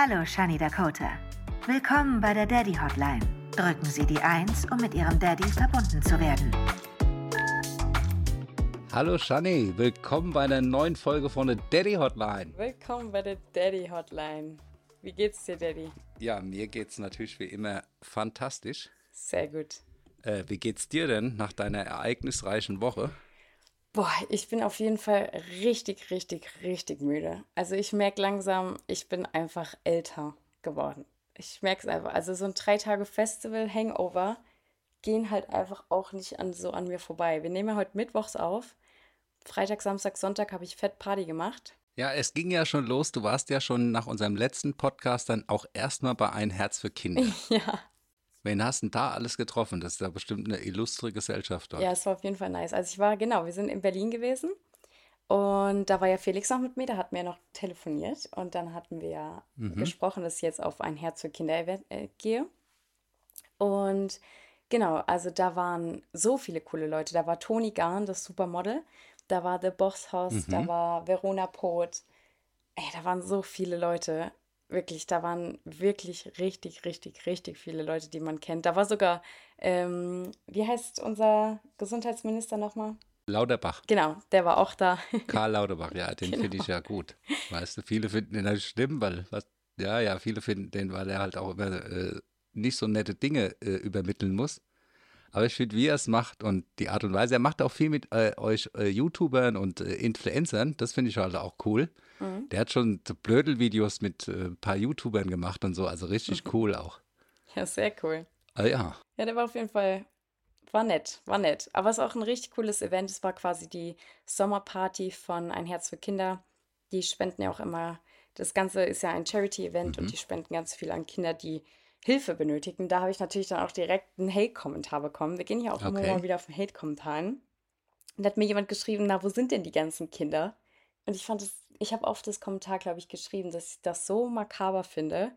Hallo, Shani Dakota. Willkommen bei der Daddy Hotline. Drücken Sie die 1, um mit Ihrem Daddy verbunden zu werden. Hallo Shani, willkommen bei einer neuen Folge von der Daddy Hotline. Willkommen bei der Daddy Hotline. Wie geht's dir, Daddy? Ja, mir geht's natürlich wie immer fantastisch. Sehr gut. Äh, wie geht's dir denn nach deiner ereignisreichen Woche? Boah, ich bin auf jeden Fall richtig, richtig, richtig müde. Also ich merke langsam, ich bin einfach älter geworden. Ich merke es einfach. Also so ein drei Tage Festival Hangover gehen halt einfach auch nicht an, so an mir vorbei. Wir nehmen ja heute Mittwochs auf. Freitag, Samstag, Sonntag habe ich Fett Party gemacht. Ja, es ging ja schon los. Du warst ja schon nach unserem letzten Podcast dann auch erstmal bei Ein Herz für Kinder. ja. Wen hast du denn da alles getroffen? Das ist ja bestimmt eine illustre Gesellschaft dort. Ja, es war auf jeden Fall nice. Also ich war, genau, wir sind in Berlin gewesen und da war ja Felix noch mit mir, da hatten wir noch telefoniert und dann hatten wir ja mhm. gesprochen, dass ich jetzt auf ein Herz für Kinder äh, gehe. Und genau, also da waren so viele coole Leute. Da war Toni Garn, das Supermodel, da war The Boss Hoss, mhm. da war Verona Poth. Ey, da waren so viele Leute wirklich, da waren wirklich richtig, richtig, richtig viele Leute, die man kennt. Da war sogar, ähm, wie heißt unser Gesundheitsminister nochmal? Lauterbach. Genau, der war auch da. Karl Lauterbach, ja, den genau. finde ich ja gut. Weißt du, viele finden den halt schlimm, weil, was, ja, ja, viele finden den, weil er halt auch immer äh, nicht so nette Dinge äh, übermitteln muss. Aber ich finde, wie er es macht und die Art und Weise, er macht auch viel mit äh, euch äh, YouTubern und äh, Influencern, das finde ich halt auch cool. Mhm. Der hat schon so Blödelvideos mit ein äh, paar YouTubern gemacht und so, also richtig mhm. cool auch. Ja, sehr cool. Ah, ja. Ja, der war auf jeden Fall, war nett, war nett. Aber es ist auch ein richtig cooles Event. Es war quasi die Sommerparty von Ein Herz für Kinder. Die spenden ja auch immer, das Ganze ist ja ein Charity-Event mhm. und die spenden ganz viel an Kinder, die Hilfe benötigen. Da habe ich natürlich dann auch direkt einen Hate-Kommentar bekommen. Wir gehen ja auch okay. immer mal wieder auf den Hate-Kommentaren. Und da hat mir jemand geschrieben, na, wo sind denn die ganzen Kinder? Und ich fand es, ich habe auf das Kommentar, glaube ich, geschrieben, dass ich das so makaber finde.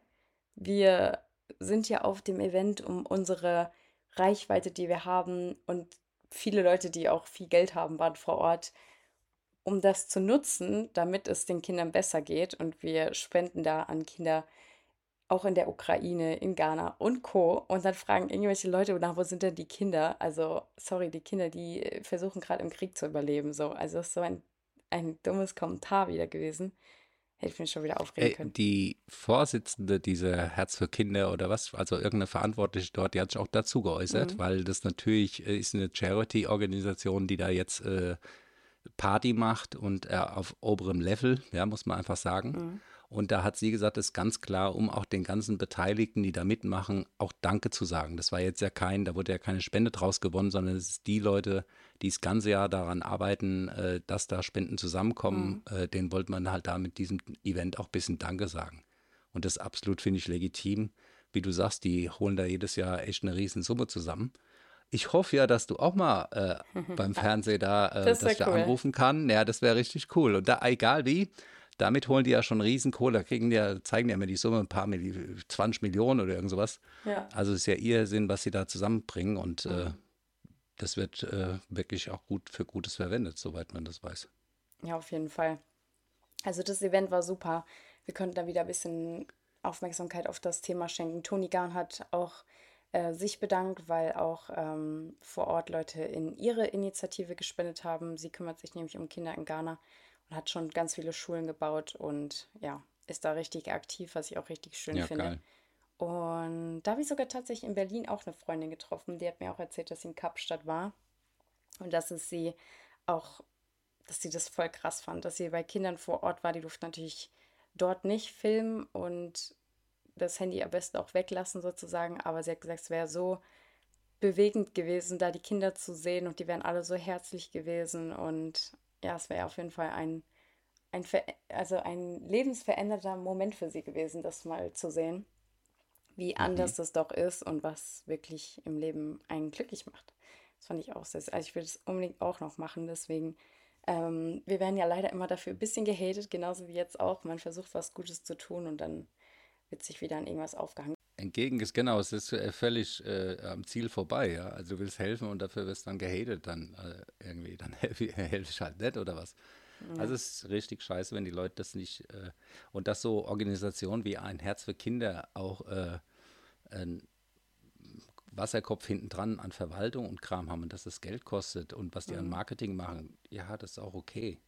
Wir sind ja auf dem Event, um unsere Reichweite, die wir haben und viele Leute, die auch viel Geld haben, waren vor Ort, um das zu nutzen, damit es den Kindern besser geht. Und wir spenden da an Kinder, auch in der Ukraine, in Ghana und Co. Und dann fragen irgendwelche Leute nach, wo sind denn die Kinder? Also, sorry, die Kinder, die äh, versuchen gerade im Krieg zu überleben. So. Also, das ist so ein, ein dummes Kommentar wieder gewesen. Hätte ich mich schon wieder aufregen können. Die Vorsitzende dieser Herz für Kinder oder was, also irgendeine Verantwortliche dort, die hat sich auch dazu geäußert, mhm. weil das natürlich äh, ist eine Charity-Organisation, die da jetzt äh, Party macht und äh, auf oberem Level, ja, muss man einfach sagen. Mhm. Und da hat sie gesagt, es ist ganz klar, um auch den ganzen Beteiligten, die da mitmachen, auch Danke zu sagen. Das war jetzt ja kein, da wurde ja keine Spende draus gewonnen, sondern es ist die Leute, die das ganze Jahr daran arbeiten, äh, dass da Spenden zusammenkommen, mhm. äh, denen wollte man halt da mit diesem Event auch ein bisschen Danke sagen. Und das absolut finde ich legitim. Wie du sagst, die holen da jedes Jahr echt eine Riesensumme zusammen. Ich hoffe ja, dass du auch mal äh, beim Fernsehen da, äh, das dass ich cool. da anrufen kann. Ja, das wäre richtig cool. Und da, egal wie, damit holen die ja schon Riesenkohle. Da kriegen die ja, zeigen die ja immer die Summe, ein paar Milli 20 Millionen oder irgend sowas. Ja. Also ist ja ihr Sinn, was sie da zusammenbringen und mhm. äh, das wird äh, wirklich auch gut für Gutes verwendet, soweit man das weiß. Ja, auf jeden Fall. Also das Event war super. Wir konnten da wieder ein bisschen Aufmerksamkeit auf das Thema schenken. Toni Garn hat auch äh, sich bedankt, weil auch ähm, vor Ort Leute in ihre Initiative gespendet haben. Sie kümmert sich nämlich um Kinder in Ghana und hat schon ganz viele Schulen gebaut und ja, ist da richtig aktiv, was ich auch richtig schön ja, finde. Geil. Und da habe ich sogar tatsächlich in Berlin auch eine Freundin getroffen, die hat mir auch erzählt, dass sie in Kapstadt war und dass es sie auch, dass sie das voll krass fand, dass sie bei Kindern vor Ort war, die durften natürlich dort nicht filmen und das Handy am besten auch weglassen sozusagen, aber sie hat gesagt, es wäre so bewegend gewesen, da die Kinder zu sehen und die wären alle so herzlich gewesen und ja, es wäre auf jeden Fall ein, ein, also ein lebensveränderter Moment für sie gewesen, das mal zu sehen, wie mhm. anders das doch ist und was wirklich im Leben einen glücklich macht. Das fand ich auch sehr, also ich will das unbedingt auch noch machen, deswegen, ähm, wir werden ja leider immer dafür ein bisschen gehatet, genauso wie jetzt auch. Man versucht was Gutes zu tun und dann wird sich wieder an irgendwas aufgehangen entgegen ist, genau, es ist äh, völlig äh, am Ziel vorbei, ja. Also du willst helfen und dafür wirst du dann gehatet, dann äh, irgendwie, dann helfe helf ich halt nicht oder was. Also es ist richtig scheiße, wenn die Leute das nicht äh, und dass so Organisationen wie ein Herz für Kinder auch äh, ein Wasserkopf hinten dran an Verwaltung und Kram haben und dass das Geld kostet und was die an Marketing machen, ja, das ist auch okay.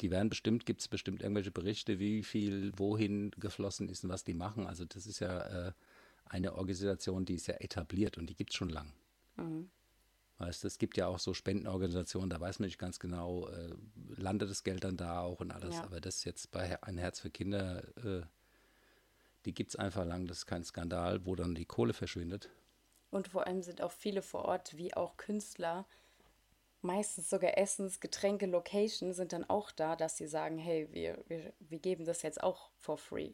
Die werden bestimmt, gibt es bestimmt irgendwelche Berichte, wie viel wohin geflossen ist und was die machen. Also das ist ja äh, eine Organisation, die ist ja etabliert und die gibt es schon lang. Weißt du, es gibt ja auch so Spendenorganisationen, da weiß man nicht ganz genau, äh, landet das Geld dann da auch und alles. Ja. Aber das jetzt bei ein Herz für Kinder, äh, die gibt es einfach lang, das ist kein Skandal, wo dann die Kohle verschwindet. Und vor allem sind auch viele vor Ort, wie auch Künstler, meistens sogar Essens, Getränke, Location sind dann auch da, dass sie sagen, hey, wir, wir, wir geben das jetzt auch for free.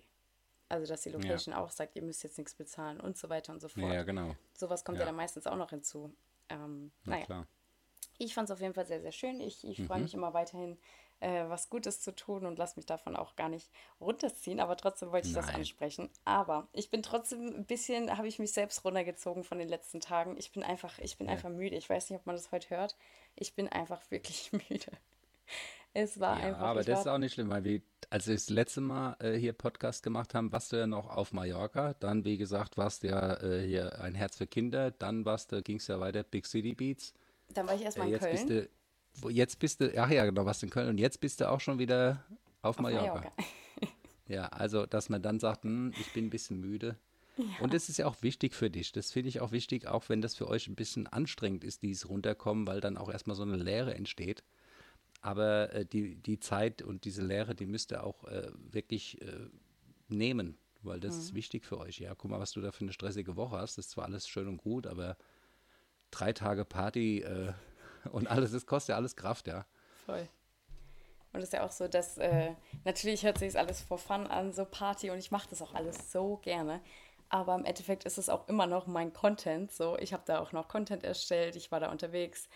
Also, dass die Location auch sagt, ihr müsst jetzt nichts bezahlen und so weiter und so fort. Ja, genau. Sowas kommt ja. Ja. dann meistens auch noch hinzu. Ähm, Na naja, klar. ich fand es auf jeden Fall sehr, sehr schön. Ich, ich Mhm. freue mich immer weiterhin, äh, was Gutes zu tun und lasse mich davon auch gar nicht runterziehen. Aber trotzdem wollte ich das Nein. ansprechen. Aber ich bin trotzdem ein bisschen, habe ich mich selbst runtergezogen von den letzten Tagen. Ich bin einfach, ich bin einfach müde. Ich weiß nicht, ob man das heute hört. Ich bin einfach wirklich müde. Es war Ja, einfach. aber das ist auch nicht schlimm, weil wir, als wir das letzte Mal äh, hier Podcast gemacht haben, warst du ja noch auf Mallorca. Dann, wie gesagt, warst du ja äh, hier ein Herz für Kinder. Dann warst du, ging es ja weiter, Big City Beats. dann war ich Äh, erstmal in jetzt bist Köln. du, wo, jetzt bist du, ach ja, genau, warst in Köln. Und jetzt bist du auch schon wieder auf, auf Mallorca. Mallorca. Ja, also, dass man dann sagt, hm, ich bin ein bisschen müde. Und das ist ja auch wichtig für dich. Das finde ich auch wichtig, auch wenn das für euch ein bisschen anstrengend ist, dieses Runterkommen, weil dann auch erstmal so eine Leere entsteht. Aber äh, die, die Zeit und diese Leere, die müsst ihr auch äh, wirklich äh, nehmen, weil das ist wichtig für euch. Ja, guck mal, was du da für eine stressige Woche hast. Das ist zwar alles schön und gut, aber drei Tage Party äh, und alles, das kostet ja alles Kraft, ja. Voll. Und es ist ja auch so, dass äh, natürlich hört sich alles vor Fun an, so Party und ich mache das auch alles so gerne. Aber im Endeffekt ist es auch immer noch mein Content. So, ich habe da auch noch Content erstellt, ich war da unterwegs.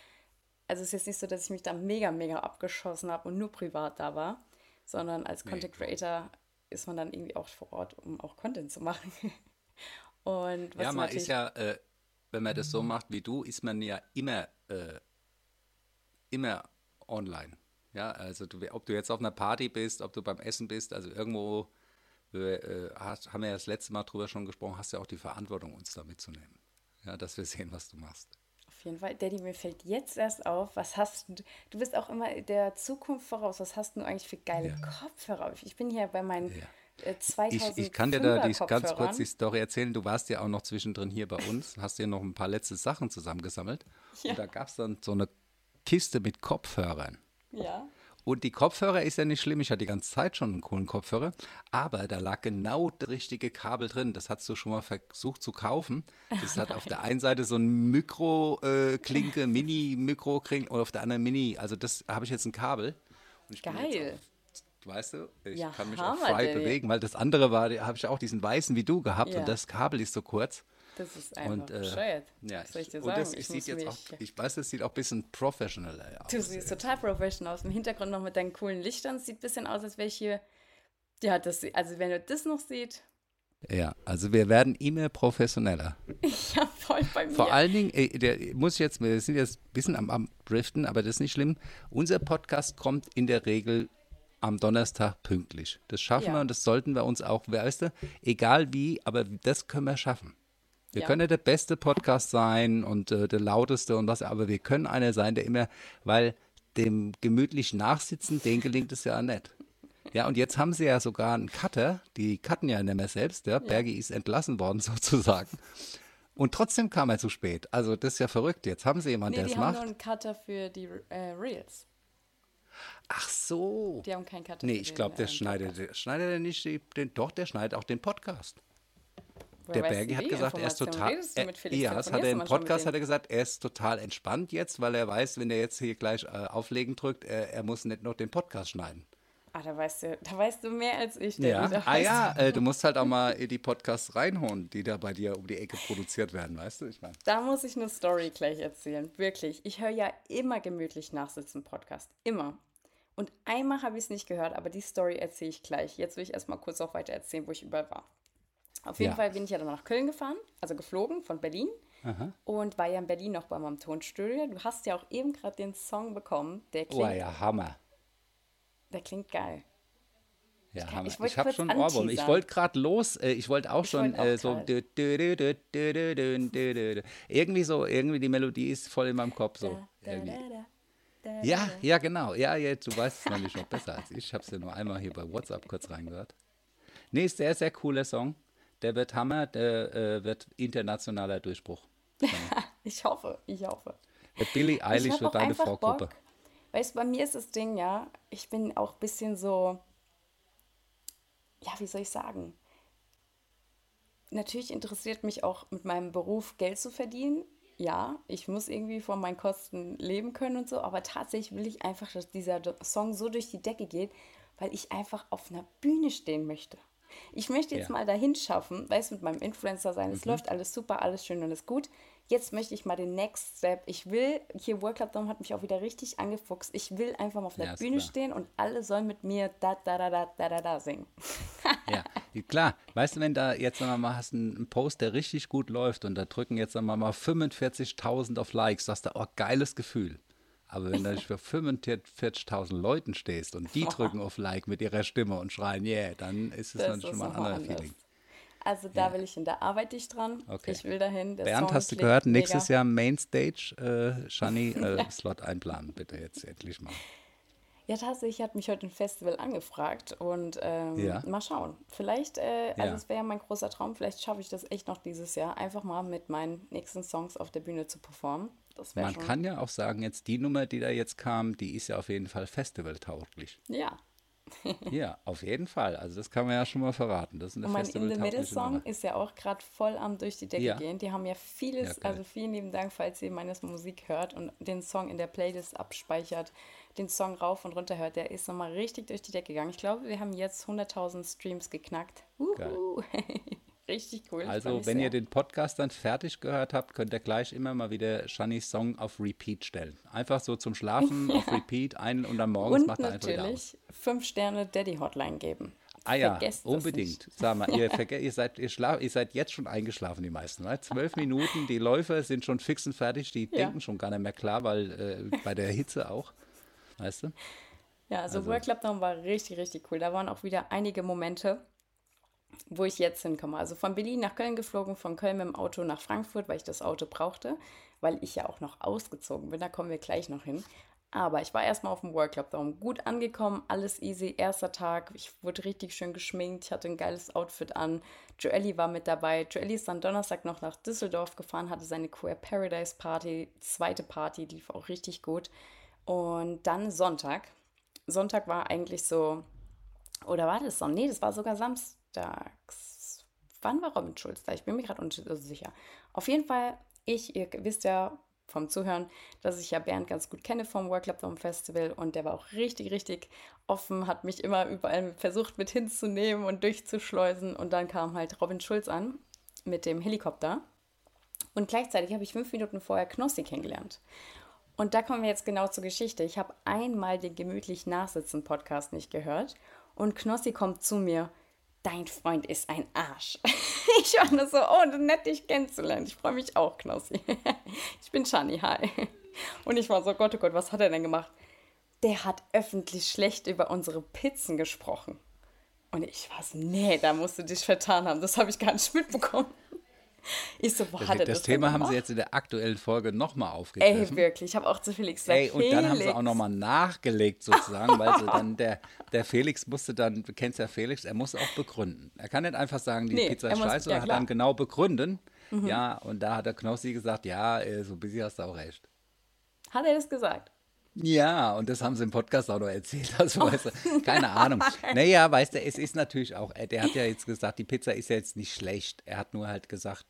Also es ist jetzt nicht so, dass ich mich da mega, mega abgeschossen habe und nur privat da war, sondern als Content Creator ist man dann irgendwie auch vor Ort, um auch Content zu machen. Und was Ja, man ist ja, äh, wenn man das so macht wie du, ist man ja immer, äh, immer online. Ja, also du, ob du jetzt auf einer Party bist, ob du beim Essen bist, also irgendwo äh, hast, haben wir ja das letzte Mal drüber schon gesprochen, hast ja auch die Verantwortung, uns da mitzunehmen. Ja, dass wir sehen, was du machst. Auf jeden Fall. Daddy, mir fällt jetzt erst auf, was hast du, du bist auch immer der Zukunft voraus, was hast du eigentlich für geile Kopfhörer? Ich bin hier bei meinen äh, 2000 Ich, ich kann dir da die, ganz kurz die Story erzählen. Du warst ja auch noch zwischendrin hier bei uns, hast dir noch ein paar letzte Sachen zusammengesammelt. Ja. Und da gab es dann so eine Kiste mit Kopfhörern. Ja. Und die Kopfhörer ist ja nicht schlimm, ich hatte die ganze Zeit schon einen coolen Kopfhörer, aber da lag genau das richtige Kabel drin. Das hast du schon mal versucht zu kaufen. Das hat auf der einen Seite so ein Mikro-Klinke, Mini-Mikro-Klinke und auf der anderen Mini. Also das habe ich jetzt ein Kabel. Geil. weißt du, ich Ja, kann mich auch frei bewegen, weil das andere war, da habe ich auch diesen weißen wie du gehabt Ja. und das Kabel ist so kurz. Das ist einfach Und, äh, bescheuert. Ja, was soll ich dir sagen? das ich sieht jetzt auch, ich weiß, das sieht auch ein bisschen professioneller aus. du siehst total professional aus. Im Hintergrund noch mit deinen coolen Lichtern. Sieht ein bisschen aus, als wäre ich hier. Ja, das, also wenn ihr das noch seht, Ja, also wir werden immer professioneller. ja, voll bei mir. Vor allen Dingen, äh, der muss jetzt, wir sind jetzt ein bisschen am, am Driften, aber das ist nicht schlimm. Unser Podcast kommt in der Regel am Donnerstag pünktlich. Das schaffen Ja. wir und das sollten wir uns auch, weißt du, egal wie, aber das können wir schaffen. Wir Ja. können ja der beste Podcast sein und äh, der lauteste und was, aber wir können einer sein, der immer, weil dem gemütlich Nachsitzen, den gelingt es ja nicht. Ja, und jetzt haben sie ja sogar einen Cutter, die cutten ja nicht mehr selbst, ja. Bergi ist entlassen worden sozusagen. Und trotzdem kam er zu spät. Also das ist ja verrückt. Jetzt haben sie jemanden, nee, der die es haben macht. nur einen Cutter für die äh, Reels. Ach so. Die haben keinen Cutter Nee, ich glaube, der ähm, schneidet, der schneidet er nicht, die- den, doch, der schneidet auch den Podcast. Der Bergi hat gesagt, er ist total. Er, ja, das hat er im Podcast hat er gesagt, er ist total entspannt jetzt, weil er weiß, wenn er jetzt hier gleich äh, auflegen drückt, er, er muss nicht noch den Podcast schneiden. Ah, da weißt du, da weißt du mehr als ich. Ja. Ah ja, äh, du musst halt auch mal in die Podcasts reinholen, die da bei dir um die Ecke produziert werden, weißt du? Ich meine. Da muss ich eine Story gleich erzählen. Wirklich. Ich höre ja immer gemütlich nachsitzen Podcast. Immer. Und einmal habe ich es nicht gehört, aber die Story erzähle ich gleich. Jetzt will ich erstmal kurz auch weiter erzählen, wo ich überall war. Auf jeden ja. Fall bin ich ja dann nach Köln gefahren, also geflogen von Berlin. Aha. Und war ja in Berlin noch bei meinem Tonstudio. Du hast ja auch eben gerade den Song bekommen, der oh, klingt. Oh ja, Hammer. Der klingt geil. Ja, ich, ich, ich habe schon Ohrwurm. Ich wollte gerade los, äh, ich wollte auch ich schon wollt auch äh, so dü, dü, dü, irgendwie so irgendwie die Melodie ist voll in meinem Kopf so. Da, da, da, ja, ja genau. Ja, ja, du weißt es nämlich noch besser als ich. Ich habe es ja nur einmal hier bei WhatsApp kurz reingehört. Nee, ist sehr sehr cooler Song. Der wird Hammer, der äh, wird internationaler Durchbruch. Ich hoffe, ich hoffe. Der Ich Eilish wird deine Vorgruppe. Bock. Weißt du, bei mir ist das Ding, ja, ich bin auch ein bisschen so, ja, wie soll ich sagen? Natürlich interessiert mich auch mit meinem Beruf Geld zu verdienen. Ja, ich muss irgendwie von meinen Kosten leben können und so, aber tatsächlich will ich einfach, dass dieser Song so durch die Decke geht, weil ich einfach auf einer Bühne stehen möchte. Ich möchte jetzt Ja. mal dahin schaffen, weißt du, mit meinem Influencer sein, Mhm. es läuft alles super, alles schön und ist gut. Jetzt möchte ich mal den Next Step. Ich will, hier Club Dome hat mich auch wieder richtig angefuchst. Ich will einfach mal auf der Ja, Bühne klar. stehen und alle sollen mit mir da da da da da da da singen. Ja, klar. Weißt du, wenn da jetzt sagen wir mal hast einen Post, der richtig gut läuft und da drücken jetzt sagen wir mal 45.000 auf Likes, sagst du, oh, geiles Gefühl. Aber wenn du für 45.000 Leuten stehst und die drücken auf Like mit ihrer Stimme und schreien, yeah, dann ist es Das ist schon mal ein anderes. Feeling. Also da will ich hin, da arbeite ich dran. Okay. Ich will dahin. Der Bernd, Song hast du gehört, mega. nächstes Jahr Mainstage, äh, Shani, äh, Slot einplanen, bitte jetzt endlich mal. Ja, tatsächlich hat mich heute ein Festival angefragt und ähm, Ja. mal schauen. Vielleicht, äh, also Ja. es wäre ja mein großer Traum, vielleicht schaffe ich das echt noch dieses Jahr, einfach mal mit meinen nächsten Songs auf der Bühne zu performen. Das Man schon. kann ja auch sagen, jetzt die Nummer, die da jetzt kam, die ist ja auf jeden Fall festivaltauglich. Ja. Ja, auf jeden Fall. Also das kann man ja schon mal verraten. Das ist eine Und mein In the Middle Song ist ja auch gerade voll am durch die Decke Ja. gehen. Die haben ja vieles, Ja, also vielen lieben Dank, falls ihr meine Musik hört und den Song in der Playlist abspeichert, den Song rauf und runter hört. Der ist nochmal richtig durch die Decke gegangen. Ich glaube, wir haben jetzt 100.000 Streams geknackt. Uhu. richtig cool. Also, wenn sehr. ihr den Podcast dann fertig gehört habt, könnt ihr gleich immer mal wieder Shannys Song auf Repeat stellen. Einfach so zum Schlafen auf Repeat ein und dann morgens und macht er einfach wieder aus. natürlich 5 Sterne Daddy Hotline geben. Ah ja, Vergesst unbedingt. Sag mal, ihr, ihr, seid, ihr, schla ihr seid jetzt schon eingeschlafen, die meisten. Ne? Zwölf Minuten, die Läufer sind schon fix und fertig, die Ja. denken schon gar nicht mehr klar, weil äh, bei der Hitze auch. Weißt du? Ja, also, Also- World Club Down war richtig, richtig cool. Da waren auch wieder einige Momente, wo ich jetzt hinkomme. Also von Berlin nach Köln geflogen, von Köln mit dem Auto nach Frankfurt, weil ich das Auto brauchte, weil ich ja auch noch ausgezogen bin. Da kommen wir gleich noch hin. Aber ich war erstmal auf dem World Club Dome. Gut angekommen, alles easy. Erster Tag, ich wurde richtig schön geschminkt, ich hatte ein geiles Outfit an. Joelly war mit dabei. Joelly ist dann Donnerstag noch nach Düsseldorf gefahren, hatte seine Queer Paradise Party. Zweite Party, lief auch richtig gut. Und dann Sonntag. Sonntag war eigentlich so, oder war das Sonntag? Nee, das war sogar samstags. Wann war Robin Schulz da? Ich bin mir gerade unsicher. Auf jeden Fall, ich, ihr wisst ja vom Zuhören, dass ich ja Bernd ganz gut kenne vom Club Dome Festival und der war auch richtig, richtig offen, hat mich immer überall versucht mit hinzunehmen und durchzuschleusen und dann kam halt Robin Schulz an mit dem Helikopter und gleichzeitig habe ich fünf Minuten vorher Knossi kennengelernt. Und da kommen wir jetzt genau zur Geschichte. Ich habe einmal den gemütlich Nachsitzen Podcast nicht gehört und Knossi kommt zu mir. Dein Freund ist ein Arsch. Ich war nur so, oh, nett dich kennenzulernen. Ich freue mich auch, Knossi. Ich bin Shani, hi. Und ich war so, Gott, oh Gott, was hat er denn gemacht? Der hat öffentlich schlecht über unsere Pizzen gesprochen. Und ich war so, nee, da musst du dich vertan haben. Das habe ich gar nicht mitbekommen. Ich so, wo hat er Das, das denn Thema haben sie jetzt in der aktuellen Folge nochmal Ey, aufgegriffen. wirklich. Ich habe auch zu Felix gesagt, Ey, und dann haben sie Felix. auch nochmal nachgelegt sozusagen, weil sie dann der, der Felix musste dann, du kennst ja Felix, er muss auch begründen. Er kann nicht einfach sagen, die Nee, Pizza ist scheiße, ja, sondern hat klar. Mhm. dann genau begründen. Ja, und da hat der Knossi gesagt, ja, so ein bisschen hast du auch recht. Hat er das gesagt? Ja, und das haben sie im Podcast auch noch erzählt. Also, weißt du, keine Ahnung. Naja, weißt du, es ist natürlich auch, äh, der hat ja jetzt gesagt, die Pizza ist ja jetzt nicht schlecht. Er hat nur halt gesagt,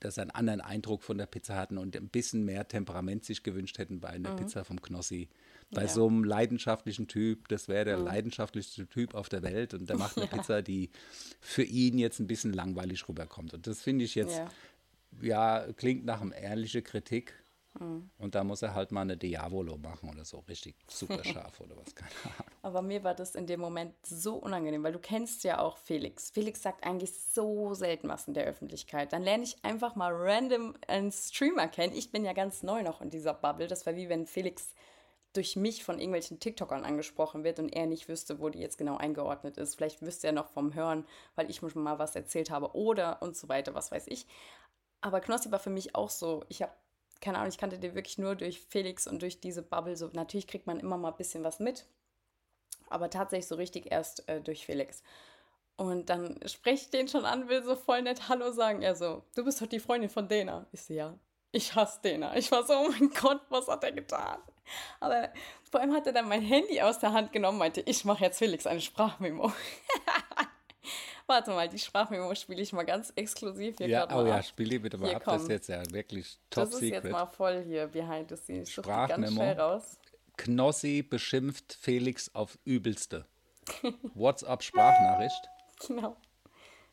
dass er einen anderen Eindruck von der Pizza hatten und ein bisschen mehr Temperament sich gewünscht hätten bei einer Pizza vom Knossi. Bei Ja. so einem leidenschaftlichen Typ, das wäre der leidenschaftlichste Typ auf der Welt und der macht eine Pizza, die für ihn jetzt ein bisschen langweilig rüberkommt. Und das finde ich jetzt, Ja. ja, klingt nach einer ehrlichen Kritik. Und da muss er halt mal eine Diavolo machen oder so, richtig super scharf oder was, keine Ahnung. Aber mir war das in dem Moment so unangenehm, weil du kennst ja auch Felix. Felix sagt eigentlich so selten was in der Öffentlichkeit. Dann lerne ich einfach mal random einen Streamer kennen. Ich bin ja ganz neu noch in dieser Bubble. Das war wie wenn Felix durch mich von irgendwelchen TikTokern angesprochen wird und er nicht wüsste, wo die jetzt genau eingeordnet ist. Vielleicht wüsste er noch vom Hören, weil ich schon mal was erzählt habe oder und so weiter, was weiß ich. Aber Knossi war für mich auch so, ich habe, keine Ahnung, ich kannte den wirklich nur durch Felix und durch diese Bubble. So, natürlich kriegt man immer mal ein bisschen was mit, aber tatsächlich so richtig erst äh, durch Felix. Und dann spreche ich den schon an, will so voll nett Hallo sagen. Er so, du bist doch die Freundin von Dena. Ich so, ja. Ich hasse Dena. Ich war so, oh mein Gott, was hat er getan? Aber vor allem hat er dann mein Handy aus der Hand genommen, meinte, ich mache jetzt Felix eine Sprachmemo. Warte mal, die Sprachmemo spiele ich mal ganz exklusiv hier Ja, gerade oh mal ja, ab. spiel die bitte mal Hier, ab. Das ist jetzt ja wirklich top Das ist jetzt secret. mal voll hier behind the scenes. Ganz Sprachmemo. schnell raus. Knossi beschimpft Felix auf übelste. WhatsApp-Sprachnachricht. Genau.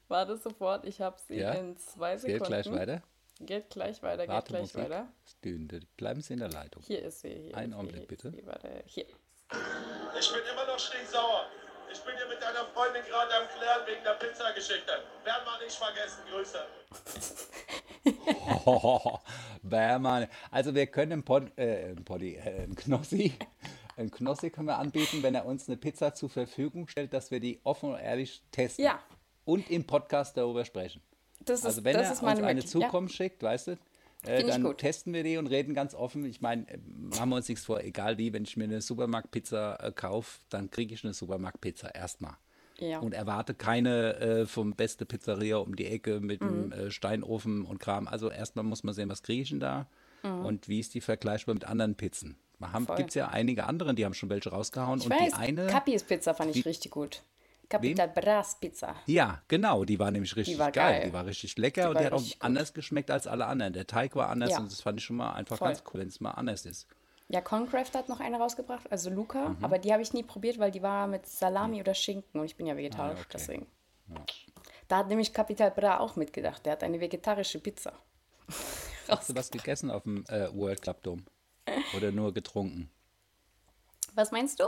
Warte sofort, ich habe sie Ja, in zwei Sekunden. geht gleich weiter. Geht gleich weiter, geht Warte, gleich Musik. weiter. Stünde. Bleiben Sie in der Leitung. Hier ist sie. Hier ist Augenblick, bitte. Hier. Ich bin immer noch stinksauer. Ich bin hier mit deiner Freundin gerade am Klären wegen der Pizzageschichte. Werden wir nicht vergessen. Grüße. Oh, Bärmann. Also wir können einen Pod, äh, einen Poddy, äh, einen Knossi, einen Knossi können wir anbieten, wenn er uns eine Pizza zur Verfügung stellt, dass wir die offen und ehrlich testen. Ja. Und im Podcast darüber sprechen. Das ist, Also wenn das er ist uns eine Möglichkeit. Ja. Zukunft schickt, weißt du, äh, dann testen wir die und reden ganz offen. Ich meine, äh, machen wir uns nichts vor, egal wie, wenn ich mir eine Supermarktpizza äh, kaufe, dann kriege ich eine Supermarktpizza erstmal. Ja. Und erwarte keine äh, vom beste Pizzeria um die Ecke mit einem Mhm. äh, Steinofen und Kram. Also erstmal muss man sehen, was kriege ich denn da Mhm. und wie ist die vergleichbar mit anderen Pizzen. Gibt es ja einige andere, die haben schon welche rausgehauen. Ich und weiß, die eine, Capis Pizza fand ich richtig gut. Capital Bras Pizza. ja, genau, die war nämlich richtig war geil. geil. Die war richtig lecker und war die hat auch gut. anders geschmeckt als alle anderen. Der Teig war anders Ja. und das fand ich schon mal einfach Voll. ganz cool, wenn es mal anders ist. Ja, Concraft hat noch eine rausgebracht, also Luca, Mhm. aber die habe ich nie probiert, weil die war mit Salami oder Schinken und ich bin ja vegetarisch, Ah, okay. deswegen. Da hat nämlich Capital Bra auch mitgedacht. Der hat eine vegetarische Pizza. Hast du was gegessen auf dem äh, World Club Dome? Oder nur getrunken? Was meinst du?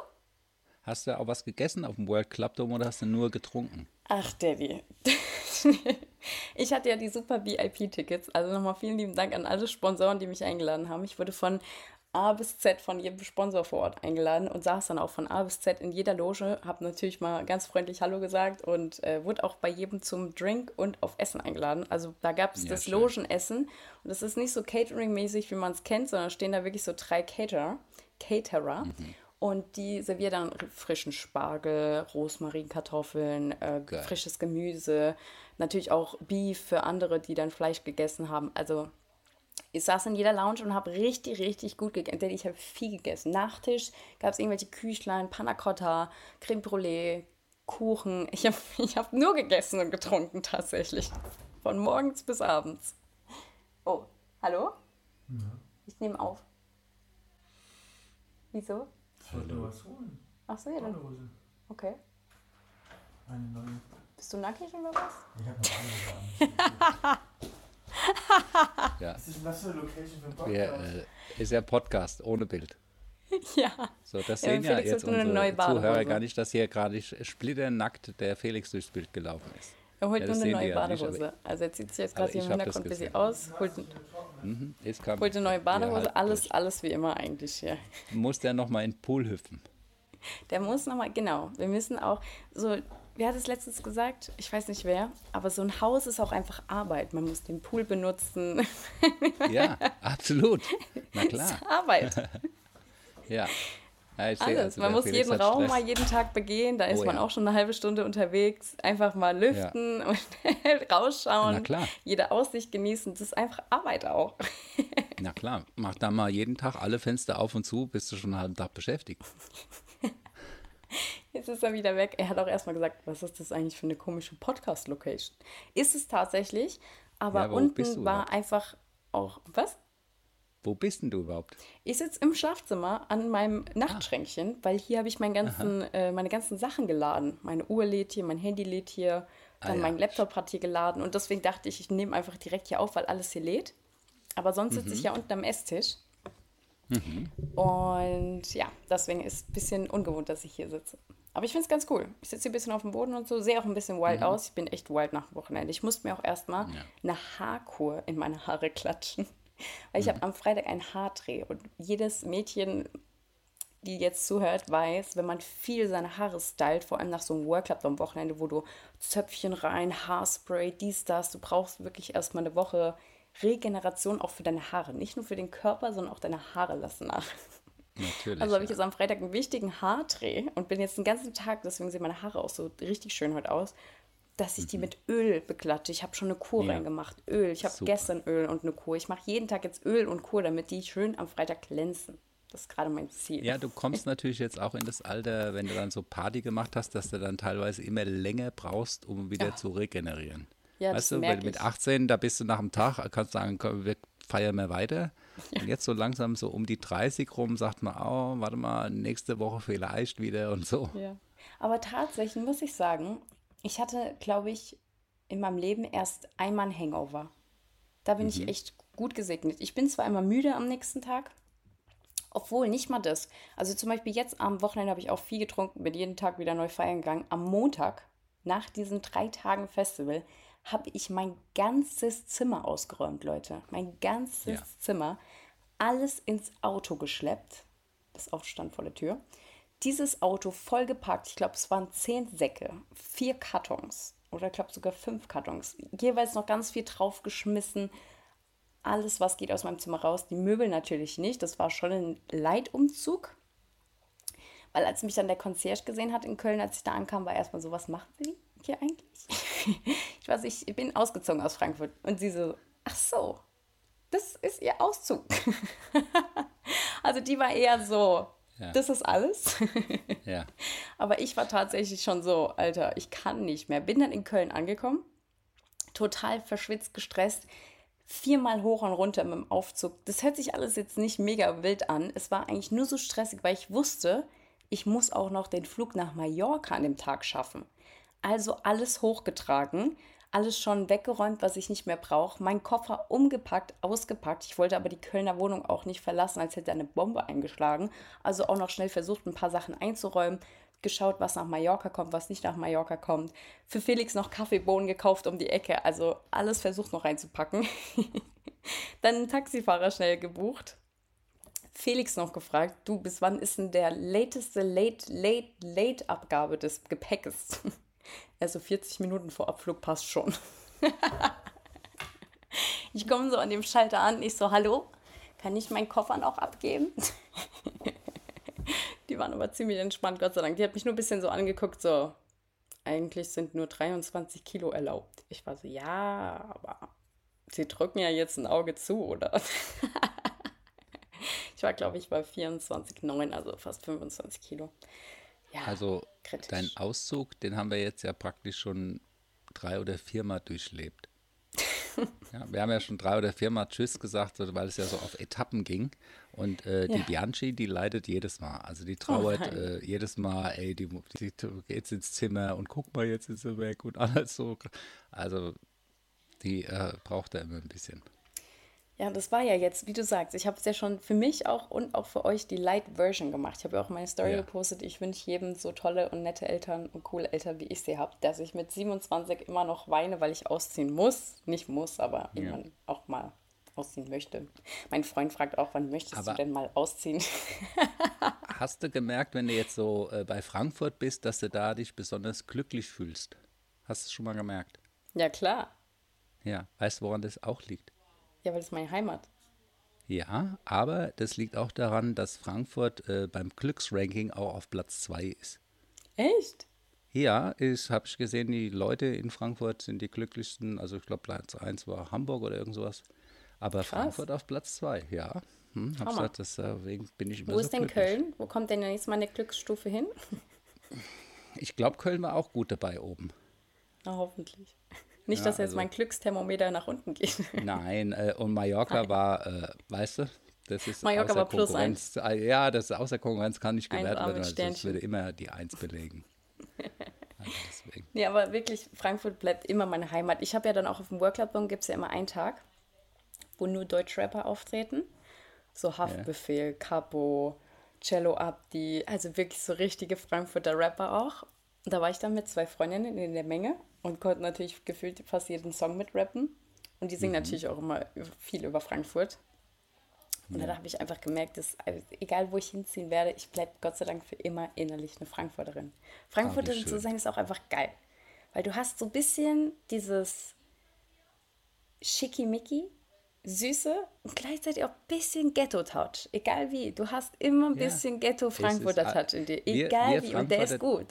Hast du auch was gegessen auf dem World Club Dome oder hast du nur getrunken? Ach, Daddy. ich hatte ja die super VIP-Tickets. Also nochmal vielen lieben Dank an alle Sponsoren, die mich eingeladen haben. Ich wurde von A bis Z von jedem Sponsor vor Ort eingeladen und saß dann auch von A bis Z in jeder Loge, habe natürlich mal ganz freundlich Hallo gesagt und äh, wurde auch bei jedem zum Drink und auf Essen eingeladen. Also da gab es Ja, das schön. Logenessen und das ist nicht so Catering-mäßig, wie man es kennt, sondern stehen da wirklich so drei Caterer, Caterer. Mhm. Und die servieren dann frischen Spargel, Rosmarin, Kartoffeln, äh, frisches Gemüse, natürlich auch Beef für andere, die dann Fleisch gegessen haben. Also ich saß in jeder Lounge und habe richtig, richtig gut gegessen. Denn ich habe viel gegessen. Nachtisch gab es irgendwelche Küchlein, Panna Cotta, Creme Brûlée, Kuchen. Ich habe ich hab nur gegessen und getrunken tatsächlich. Von morgens bis abends. Oh, hallo? Ich nehme auf. Wieso? Ich wollte nur was holen. Ach so, ja, dann. Badehose. Okay. Eine neue. Bist du nackig oder was? Ich habe noch andere an. Ja. Das ist was für eine Location für ein Wir, Podcast. äh, ist ja Podcast ohne Bild. Ja. So, das Ja, sehen ja jetzt hat nur eine neue unsere Zuhörer gar nicht, dass hier gerade splitternackt der Felix durchs Bild gelaufen ist. Er holt Ja, nur das eine neue nicht, Badehose. aber- also er zieht sich jetzt gerade hier ich im das Hintergrund ein bisschen aus, holt, Mhm. Holt eine neue Badehose, halt alles, durch. alles wie immer eigentlich hier. Muss der nochmal in den Pool hüpfen? Der muss nochmal, genau, wir müssen auch, so, wer hat es letztens gesagt? Ich weiß nicht wer, aber so ein Haus ist auch einfach Arbeit. Man muss den Pool benutzen. Ja, absolut. Na klar. Arbeit. Ja. Ja Alles. also man muss jeden Raum Stress. mal jeden Tag begehen. Da ist Oh man ja. auch schon eine halbe Stunde unterwegs. Einfach mal lüften und rausschauen. Na klar. Jede Aussicht genießen. Das ist einfach Arbeit auch. Na klar, mach da mal jeden Tag alle Fenster auf und zu, bist du schon einen halben Tag beschäftigt. Jetzt ist er wieder weg. Er hat auch erstmal gesagt, was ist das eigentlich für eine komische Podcast-Location? Ist es tatsächlich, aber Ja, unten war überhaupt? einfach auch. Was? Wo bist denn du überhaupt? Ich sitze im Schlafzimmer an meinem Nachtschränkchen, weil hier habe ich mein ganzen, äh, meine ganzen Sachen geladen. Meine Uhr lädt hier, mein Handy lädt hier, dann Ah ja. mein Laptop hat hier geladen und deswegen dachte ich, ich nehme einfach direkt hier auf, weil alles hier lädt. Aber sonst sitze ich Mhm. ja unten am Esstisch. Und ja, deswegen ist es ein bisschen ungewohnt, dass ich hier sitze. Aber ich finde es ganz cool. Ich sitze hier ein bisschen auf dem Boden und so, sehe auch ein bisschen wild aus. Ich bin echt wild nach dem Wochenende. Ich musste mir auch erstmal Mhm. Ja. eine Haarkur in meine Haare klatschen. Weil Mhm. ich habe am Freitag einen Haardreh und jedes Mädchen die jetzt zuhört, weiß, wenn man viel seine Haare stylt, vor allem nach so einem Workup am Wochenende, wo du Zöpfchen rein, Haarspray, dies, das, du brauchst wirklich erstmal eine Woche Regeneration auch für deine Haare. Nicht nur für den Körper, sondern auch deine Haare lassen nach. Natürlich. Also habe ich jetzt am Freitag einen wichtigen Haardreh und bin jetzt den ganzen Tag, deswegen sehen meine Haare auch so richtig schön heute aus, dass ich die mit Öl beglatte. Ich habe schon eine Kur Mhm. Ja. reingemacht. Öl. Ich habe gestern Öl und eine Kur. Ich mache jeden Tag jetzt Öl und Kur, damit die schön am Freitag glänzen. Das ist gerade mein Ziel. Ja, du kommst natürlich jetzt auch in das Alter, wenn du dann so Party gemacht hast, dass du dann teilweise immer länger brauchst, um wieder Ja. zu regenerieren. Ja, das weißt du, merk weil mit ich. 18, da bist du nach dem Tag, kannst sagen, komm, wir feiern mehr weiter. Und jetzt so langsam so um die 30 rum sagt man, oh, warte mal, nächste Woche vielleicht wieder und so. Ja. Aber tatsächlich muss ich sagen, ich hatte, glaube ich, in meinem Leben erst einmal ein Hangover. Da bin ich echt gut gesegnet. Ich bin zwar immer müde am nächsten Tag, obwohl nicht mal das. Also zum Beispiel jetzt am Wochenende habe ich auch viel getrunken, bin jeden Tag wieder neu feiern gegangen. Am Montag, nach diesen drei Tagen Festival, habe ich mein ganzes Zimmer ausgeräumt, Leute. Mein ganzes Ja. Zimmer. Alles ins Auto geschleppt. Das Auto stand vor der Tür. Dieses Auto vollgepackt, ich glaube, es waren zehn Säcke, vier Kartons oder ich glaube sogar fünf Kartons. Jeweils noch ganz viel draufgeschmissen. Alles, was geht aus meinem Zimmer raus. Die Möbel natürlich nicht. Das war schon ein Leitumzug. Weil als mich dann der Concierge gesehen hat in Köln, als ich da ankam, war erstmal so, was machen Sie hier eigentlich? ich weiß, ich bin ausgezogen aus Frankfurt. Und sie so, ach so, das ist Ihr Auszug. also die war eher so, Ja. das ist alles. Ja. Aber ich war tatsächlich schon so, Alter, ich kann nicht mehr. Bin dann in Köln angekommen, total verschwitzt, gestresst, viermal hoch und runter mit dem Aufzug. Das hört sich alles jetzt nicht mega wild an. Es war eigentlich nur so stressig, weil ich wusste, ich muss auch noch den Flug nach Mallorca an dem Tag schaffen. Also alles hochgetragen, alles schon weggeräumt, was ich nicht mehr brauche. Mein Koffer umgepackt, ausgepackt. Ich wollte aber die Kölner Wohnung auch nicht verlassen, als hätte eine Bombe eingeschlagen. Also auch noch schnell versucht, ein paar Sachen einzuräumen. Geschaut, was nach Mallorca kommt, was nicht nach Mallorca kommt. Für Felix noch Kaffeebohnen gekauft um die Ecke. Also alles versucht noch reinzupacken. Dann einen Taxifahrer schnell gebucht. Felix noch gefragt, du, bis wann ist denn der lateste Late, Late, Late Abgabe des Gepäckes? Also 40 Minuten vor Abflug passt schon. ich komme so an dem Schalter an, ich so, hallo, kann ich meinen Koffer noch abgeben? Die waren aber ziemlich entspannt, Gott sei Dank. Die hat mich nur ein bisschen so angeguckt, so, eigentlich sind nur 23 Kilo erlaubt. Ich war so, ja, aber sie drücken ja jetzt ein Auge zu, oder? ich war, glaube ich, bei 24,9, also fast 25 Kilo. Ja, Also kritisch. dein Auszug, den haben wir jetzt ja praktisch schon drei oder viermal durchlebt. ja, wir haben ja schon drei oder viermal Tschüss gesagt, weil es ja so auf Etappen ging. Und äh, die Ja. Bianchi, die leidet jedes Mal. Also die trauert nein. äh, jedes Mal, ey, die, die geht jetzt ins Zimmer und guck mal, jetzt ist sie weg und alles so. Also die äh, braucht da immer ein bisschen. Ja, das war ja jetzt, wie du sagst, ich habe es ja schon für mich auch und auch für euch die Light-Version gemacht. Ich habe ja auch meine Story Ja. gepostet. Ich wünsche jedem so tolle und nette Eltern und coole Eltern, wie ich sie habe, dass ich mit 27 immer noch weine, weil ich ausziehen muss. Nicht muss, aber irgendwann auch mal ausziehen möchte. Mein Freund fragt auch, wann möchtest Aber- du denn mal ausziehen? Hast du gemerkt, wenn du jetzt so äh, bei Frankfurt bist, dass du da dich besonders glücklich fühlst? Hast du es schon mal gemerkt? ja, klar. Ja. Weißt du, woran das auch liegt? Ja, weil das ist meine Heimat. Ja, aber das liegt auch daran, dass Frankfurt äh, beim Glücksranking auch auf Platz 2 ist. Echt? Ja, ich habe ich gesehen, die Leute in Frankfurt sind die glücklichsten. Also ich glaube, Platz 1 war Hamburg oder irgend sowas. Aber Frankfurt auf Platz 2, ja. Hm, hab gesagt, deswegen bin ich immer Wo so ist denn glücklich. Köln? Wo kommt denn jetzt mal eine Glücksstufe hin? Ich glaube, Köln war auch gut dabei oben. Na, hoffentlich. Nicht, Ja, dass jetzt also- mein Glücksthermometer nach unten geht. Nein, äh, und Mallorca war, äh, weißt du, das ist Mallorca außer war plus Konkurrenz. äh, Ja, das ist außer Konkurrenz kann nicht Eins gewährt A werden, also das würde immer die Eins belegen. Also deswegen. Nee, aber wirklich, Frankfurt bleibt immer meine Heimat. Ich habe ja dann auch auf dem Workclub gibt es ja immer einen Tag, wo nur Deutschrapper auftreten. So Haftbefehl, Capo, Cello Abdi, also wirklich so richtige Frankfurter Rapper auch. Und da war ich dann mit zwei Freundinnen in der Menge und konnte natürlich gefühlt fast jeden Song mitrappen. Und die singen natürlich auch immer viel über Frankfurt. Und dann habe ich einfach gemerkt, dass also, egal wo ich hinziehen werde, ich bleibe Gott sei Dank für immer innerlich eine Frankfurterin. Frankfurterin schön. zu sein ist auch einfach geil. Weil du hast so ein bisschen dieses Schickimicki, Süße und gleichzeitig auch ein bisschen Ghetto-Touch. Egal wie, du hast immer ein Ja. bisschen Es Ghetto-Frankfurter ist Touch in dir. wir- Egal wir wie, und der ist gut.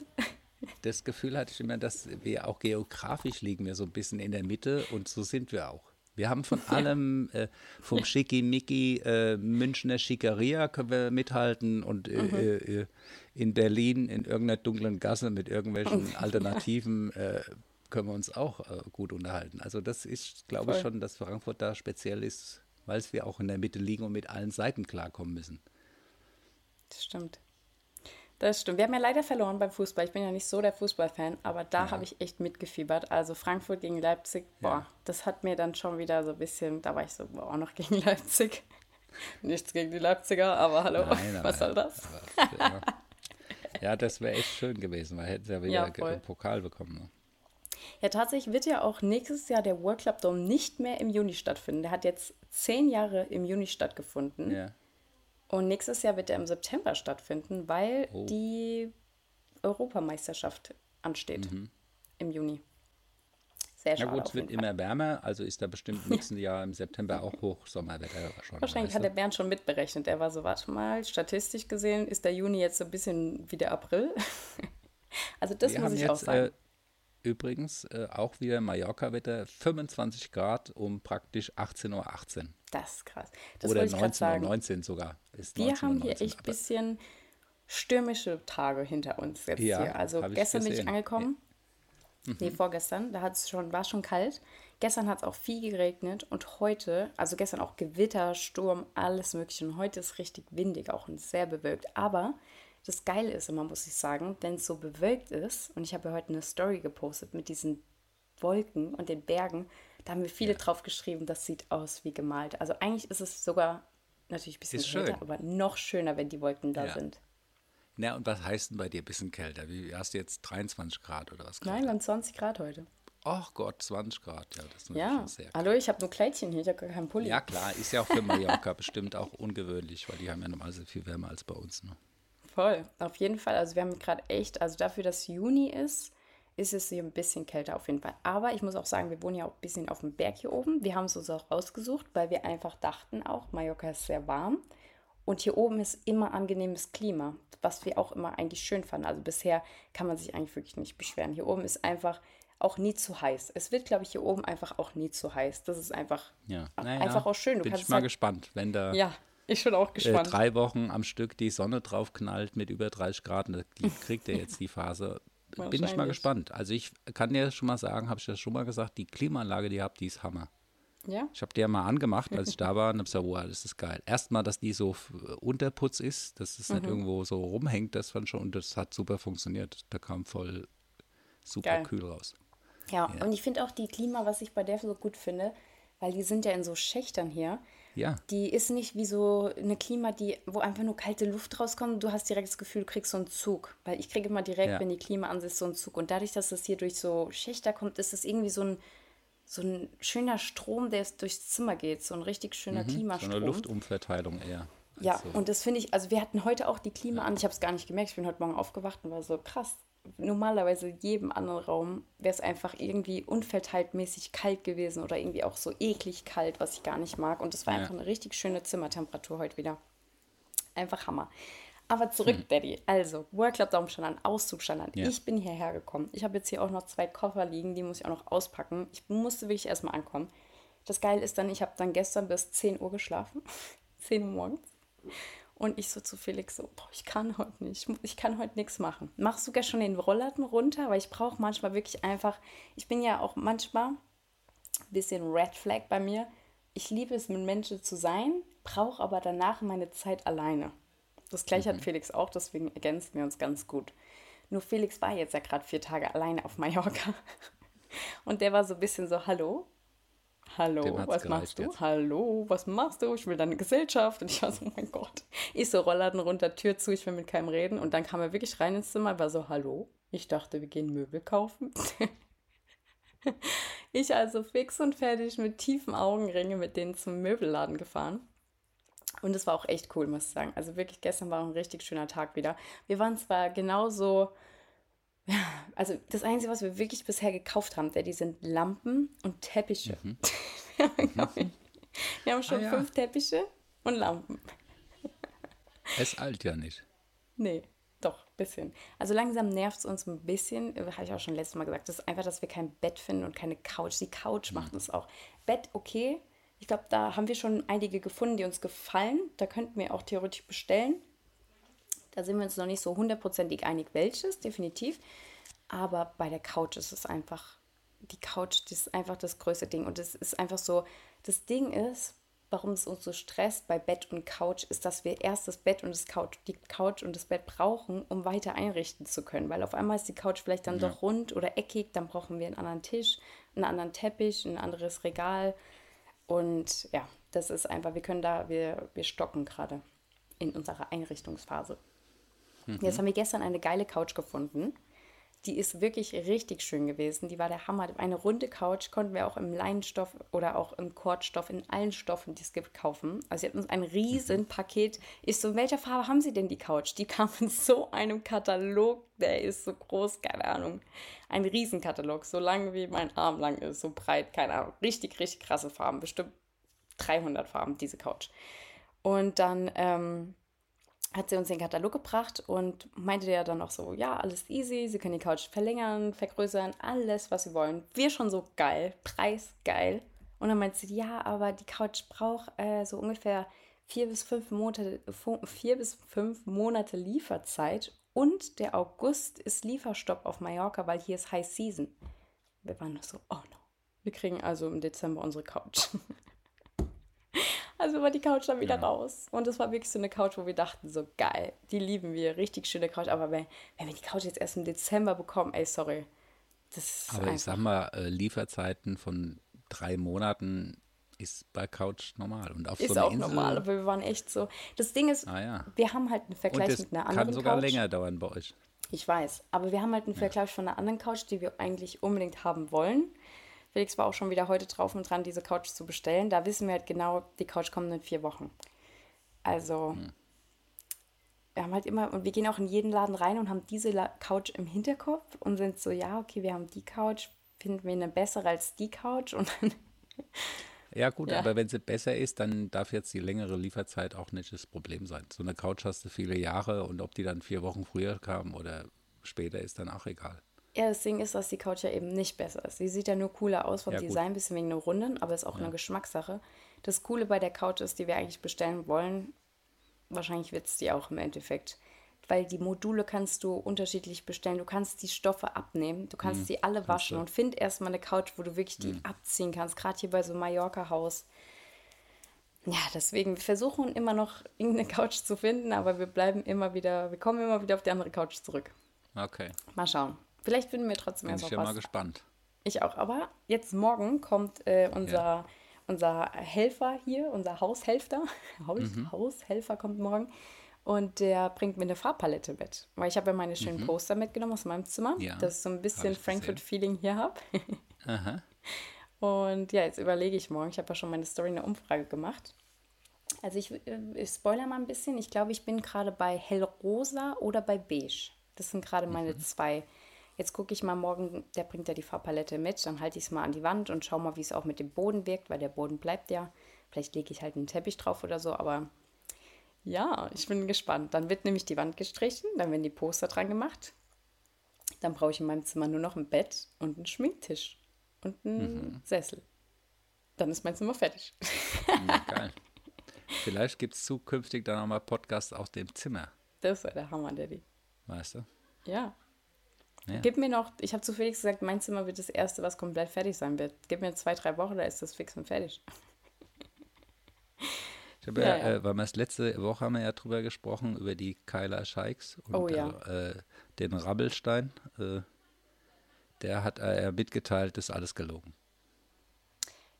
Das Gefühl hatte ich immer, dass wir auch geografisch liegen wir so ein bisschen in der Mitte und so sind wir auch. Wir haben von allem, äh, vom Schickimicki, äh, Münchner Schickeria können wir mithalten und äh, Mhm. äh, äh, in Berlin in irgendeiner dunklen Gasse mit irgendwelchen Alternativen äh, können wir uns auch gut unterhalten. Also das ist, glaube ich schon, dass Frankfurt da speziell ist, weil es wir auch in der Mitte liegen und mit allen Seiten klarkommen müssen. Das stimmt. Das stimmt. Wir haben ja leider verloren beim Fußball. Ich bin ja nicht so der Fußballfan, aber da habe ich echt mitgefiebert. Also Frankfurt gegen Leipzig, boah, Ja. das hat mir dann schon wieder so ein bisschen, da war ich so, boah, auch noch gegen Leipzig. Nichts gegen die Leipziger, aber hallo, Nein, was soll das? Aber, ja. ja, das wäre echt schön gewesen, weil hätten sie ja wieder Ja, einen Pokal bekommen. Ne? Ja, tatsächlich wird ja auch nächstes Jahr der World Club Dome nicht mehr im Juni stattfinden. Der hat jetzt zehn Jahre im Juni stattgefunden. Ja. Und nächstes Jahr wird er im September stattfinden, weil Oh. die Europameisterschaft ansteht im Juni. Sehr Mhm. Na gut, es wird Fall. immer wärmer, also ist da bestimmt im nächsten Jahr im September auch Hochsommerwetter schon. Wahrscheinlich weißt hat der Bernd schon mitberechnet. Er war so, warte mal, statistisch gesehen ist der Juni jetzt so ein bisschen wie der April. also das Wir muss ich auch jetzt sagen. äh, übrigens äh, auch wieder Mallorca-Wetter, 25 Grad um praktisch 18.18 Uhr. Das ist krass. Das Oder wollte ich gerade 19.19 sagen. sogar. Ist Wir haben hier 19.19, echt ein bisschen stürmische Tage hinter uns jetzt Ja, hier. Also gestern bin ich angekommen. Nee, vorgestern, da hat's schon, war es schon kalt. Gestern hat es auch viel geregnet und heute, also gestern auch Gewitter, Sturm, alles mögliche. Und heute ist richtig windig auch und sehr bewölkt. Aber das Geile ist immer, muss ich sagen, wenn es so bewölkt ist, und ich habe ja heute eine Story gepostet mit diesen Wolken und den Bergen, da haben mir viele drauf geschrieben, das sieht aus wie gemalt. Also eigentlich ist es sogar natürlich ein bisschen Ist kälter, schön. aber noch schöner, wenn die Wolken da Ja. sind. Na, und was heißt denn bei dir ein bisschen kälter? Wie hast du jetzt 23 Grad oder was? Nein, wir haben 20 Grad heute. Ach Gott, 20 Grad, ja, das ist natürlich Ja, schon sehr hallo, ich habe nur Kleidchen hier, ich habe gar keinen Pulli. Ja, klar, ist ja auch für Mallorca bestimmt auch ungewöhnlich, weil die haben ja normalerweise viel wärmer als bei uns. Ne? Voll, auf jeden Fall. Also wir haben gerade echt, also dafür, dass Juni ist, ist es hier ein bisschen kälter auf jeden Fall. Aber ich muss auch sagen, wir wohnen ja auch ein bisschen auf dem Berg hier oben. Wir haben es uns auch ausgesucht, weil wir einfach dachten auch, Mallorca ist sehr warm. Und hier oben ist immer angenehmes Klima, was wir auch immer eigentlich schön fanden. Also bisher kann man sich eigentlich wirklich nicht beschweren. Hier oben ist einfach auch nie zu heiß. Es wird, glaube ich, hier oben einfach auch nie zu heiß. Das ist einfach, Ja, einfach auch schön. Du bin ich mal halt- gespannt, wenn da ja, ich bin auch äh, gespannt. drei Wochen am Stück die Sonne drauf knallt mit über 30 Grad, und die kriegt er jetzt die Phase. Bin ich mal gespannt. Also ich kann dir schon mal sagen, habe ich das schon mal gesagt, die Klimaanlage, die ihr habt, die ist Hammer. ja, Ich habe die ja mal angemacht, als ich da war und habe gesagt, wow, das ist geil. Erstmal, dass die so f- Unterputz ist, dass es Mhm. nicht irgendwo so rumhängt, das fand schon, und das hat super funktioniert. Da kam voll super Geil. kühl raus. Ja, und ich finde auch die Klima, was ich bei der so gut finde, weil die sind ja in so Schächtern hier. Ja, Die ist nicht wie so eine Klima, die, wo einfach nur kalte Luft rauskommt. Du hast direkt das Gefühl, du kriegst so einen Zug. Weil ich kriege immer direkt, Ja. wenn die Klima an sich so einen Zug. Und dadurch, dass es hier durch so Schächter kommt, ist es irgendwie so ein, so ein schöner Strom, der durchs Zimmer geht. So ein richtig schöner Mhm. so Klimastrom. eine Luftumverteilung eher. Ja, so. und das finde ich, also wir hatten heute auch die Klima an. Ich habe es gar nicht gemerkt. Ich bin heute Morgen aufgewacht und war so krass. Normalerweise in jedem anderen Raum wäre es einfach irgendwie unverteiltmäßig kalt gewesen oder irgendwie auch so eklig kalt, was ich gar nicht mag. Und es war Ja. einfach eine richtig schöne Zimmertemperatur heute wieder. Einfach Hammer. Aber zurück, Daddy. Also, Work Club Daumen stand an, Auszug stand an. Hm. Ja. Ich bin hierher gekommen. Ich habe jetzt hier auch noch zwei Koffer liegen, die muss ich auch noch auspacken. Ich musste wirklich erstmal ankommen. Das Geile ist dann, ich habe dann gestern bis 10 Uhr geschlafen. 10 Uhr morgens. Und ich so zu Felix so, boah, ich kann heute nicht, ich kann heute nichts machen. Machst du sogar schon den Rollladen runter, weil ich brauche manchmal wirklich einfach, ich bin ja auch manchmal ein bisschen Red Flag bei mir. Ich liebe es, mit Menschen zu sein, brauche aber danach meine Zeit alleine. Das gleiche hat Felix auch, deswegen ergänzen wir uns ganz gut. Nur Felix war jetzt ja gerade vier Tage alleine auf Mallorca. Und der war so ein bisschen so, hallo, hallo, was machst du? jetzt. Hallo, was machst du? Ich will deine Gesellschaft. Und ich war so, oh mein Gott. Ich so Rollladen runter, Tür zu, ich will mit keinem reden. Und dann kam er wirklich rein ins Zimmer, war so, hallo. Ich dachte, wir gehen Möbel kaufen. ich also fix und fertig mit tiefen Augenringe mit denen zum Möbelladen gefahren. Und es war auch echt cool, muss ich sagen. Also wirklich, gestern war ein richtig schöner Tag wieder. Wir waren zwar genauso, also das Einzige, was wir wirklich bisher gekauft haben, die sind Lampen und Teppiche. wir, haben, ich, wir haben schon Ah, ja. fünf Teppiche und Lampen. Es alt ja nicht. Nee, doch, bisschen. Also langsam nervt es uns ein bisschen, äh, habe ich auch schon letztes Mal gesagt, das ist einfach, dass wir kein Bett finden und keine Couch. Die Couch macht es auch. Bett, okay. Ich glaube, da haben wir schon einige gefunden, die uns gefallen. Da könnten wir auch theoretisch bestellen. Da sind wir uns noch nicht so hundertprozentig einig, welches, definitiv. Aber bei der Couch ist es einfach, die Couch, das ist einfach das größte Ding. Und es ist einfach so, das Ding ist, warum es uns so stresst bei Bett und Couch, ist, dass wir erst das Bett und das Couch, die Couch und das Bett brauchen, um weiter einrichten zu können. Weil auf einmal ist die Couch vielleicht dann doch rund oder eckig, dann brauchen wir einen anderen Tisch, einen anderen Teppich, ein anderes Regal. Und ja, das ist einfach, wir können da, wir, wir stocken gerade in unserer Einrichtungsphase. Jetzt haben wir gestern eine geile Couch gefunden. Die ist wirklich richtig schön gewesen. Die war der Hammer. Eine runde Couch konnten wir auch im Leinenstoff oder auch im Kordstoff, in allen Stoffen, die es gibt, kaufen. Also sie hat uns ein riesen Paket. Ich so, in welcher Farbe haben Sie denn die Couch? Die kam in so einem Katalog, der ist so groß, keine Ahnung. Ein Riesenkatalog, so lang wie mein Arm lang ist, so breit, keine Ahnung. Richtig, richtig krasse Farben. Bestimmt 300 Farben, diese Couch. Und dann ähm, hat sie uns den Katalog gebracht und meinte ja dann auch so, ja, alles easy, sie können die Couch verlängern, vergrößern, alles, was sie wollen. Wir schon so geil, Preis geil. Und dann meinte sie, ja, aber die Couch braucht äh, so ungefähr vier bis fünf Monate, vier bis fünf Monate Lieferzeit und der August ist Lieferstopp auf Mallorca, weil hier ist High Season. Wir waren nur so, oh no. Wir kriegen also im Dezember unsere Couch. Also war die Couch dann wieder raus. Und es war wirklich so eine Couch, wo wir dachten, so geil, die lieben wir, richtig schöne Couch. Aber wenn, wenn wir die Couch jetzt erst im Dezember bekommen, ey, sorry. Das ist Aber ich sag mal, äh, Lieferzeiten von drei Monaten ist bei Couch normal. Und auf ist so einer auch Insel, normal, aber wir waren echt so. Das Ding ist, Ah ja. wir haben halt einen Vergleich das mit einer kann anderen sogar Couch. länger dauern bei euch. Ich weiß, aber wir haben halt einen Vergleich von einer anderen Couch, die wir eigentlich unbedingt haben wollen. Felix war auch schon wieder heute drauf und dran, diese Couch zu bestellen. Da wissen wir halt genau, die Couch kommt in vier Wochen. Also, wir haben halt immer, und wir gehen auch in jeden Laden rein und haben diese La Couch im Hinterkopf und sind so, ja, okay, wir haben die Couch, finden wir eine bessere als die Couch und dann, Ja gut, Ja. aber wenn sie besser ist, dann darf jetzt die längere Lieferzeit auch nicht das Problem sein. So eine Couch hast du viele Jahre und ob die dann vier Wochen früher kam oder später, ist dann auch egal. Ja, das Ding ist, dass die Couch ja eben nicht besser ist. Sie sieht ja nur cooler aus vom Ja. Design, bisschen wegen der Runden, aber ist auch eine Geschmackssache. Das Coole bei der Couch ist, die wir eigentlich bestellen wollen, wahrscheinlich wird es die auch im Endeffekt, weil die Module kannst du unterschiedlich bestellen. Du kannst die Stoffe abnehmen, du Mhm. kannst sie alle waschen und find erstmal eine Couch, wo du wirklich die abziehen kannst, gerade hier bei so einem Mallorca-Haus. Ja, deswegen, wir versuchen immer noch irgendeine Couch zu finden, aber wir bleiben immer wieder, wir kommen immer wieder auf die andere Couch zurück. Okay, Mal schauen. Vielleicht finden wir trotzdem bin ich ja mal was. gespannt. Ich auch. Aber jetzt morgen kommt äh, unser, unser Helfer hier, unser Haushälfter. Haus, Mhm. Haushelfer kommt morgen. Und der bringt mir eine Farbpalette mit. Weil ich habe ja meine schönen Poster mitgenommen aus meinem Zimmer, Mhm. Ja, dass ich so ein bisschen. Frankfurt-Feeling hier habe. Aha. Und ja, jetzt überlege ich morgen. Ich habe ja schon meine Story eine Umfrage gemacht. Also ich, äh, ich spoiler mal ein bisschen. Ich glaube, ich bin gerade bei hellrosa oder bei beige. Das sind gerade meine Mhm. zwei. Jetzt gucke ich mal morgen, der bringt ja die Farbpalette mit. Dann halte ich es mal an die Wand und schau mal, wie es auch mit dem Boden wirkt, weil der Boden bleibt ja. Vielleicht lege ich halt einen Teppich drauf oder so, aber ja, ich bin gespannt. Dann wird nämlich die Wand gestrichen, dann werden die Poster dran gemacht. Dann brauche ich in meinem Zimmer nur noch ein Bett und einen Schminktisch und einen Sessel. Dann ist mein Zimmer fertig. Ja, geil. Vielleicht gibt es zukünftig dann auch mal Podcasts aus dem Zimmer, Das war der Hammer, Daddy. weißt du? Ja. Ja. Gib mir noch, ich habe zu Felix gesagt, mein Zimmer wird das erste, was komplett fertig sein wird. Gib mir zwei, drei Wochen, da ist das fix und fertig. Ich habe Ja, ja, ja. Äh, weil wir es letzte Woche haben wir ja drüber gesprochen, über die Keiler Scheiks und Oh ja. äh, den Rabbelstein. Äh, der hat äh, mitgeteilt, das ist alles gelogen.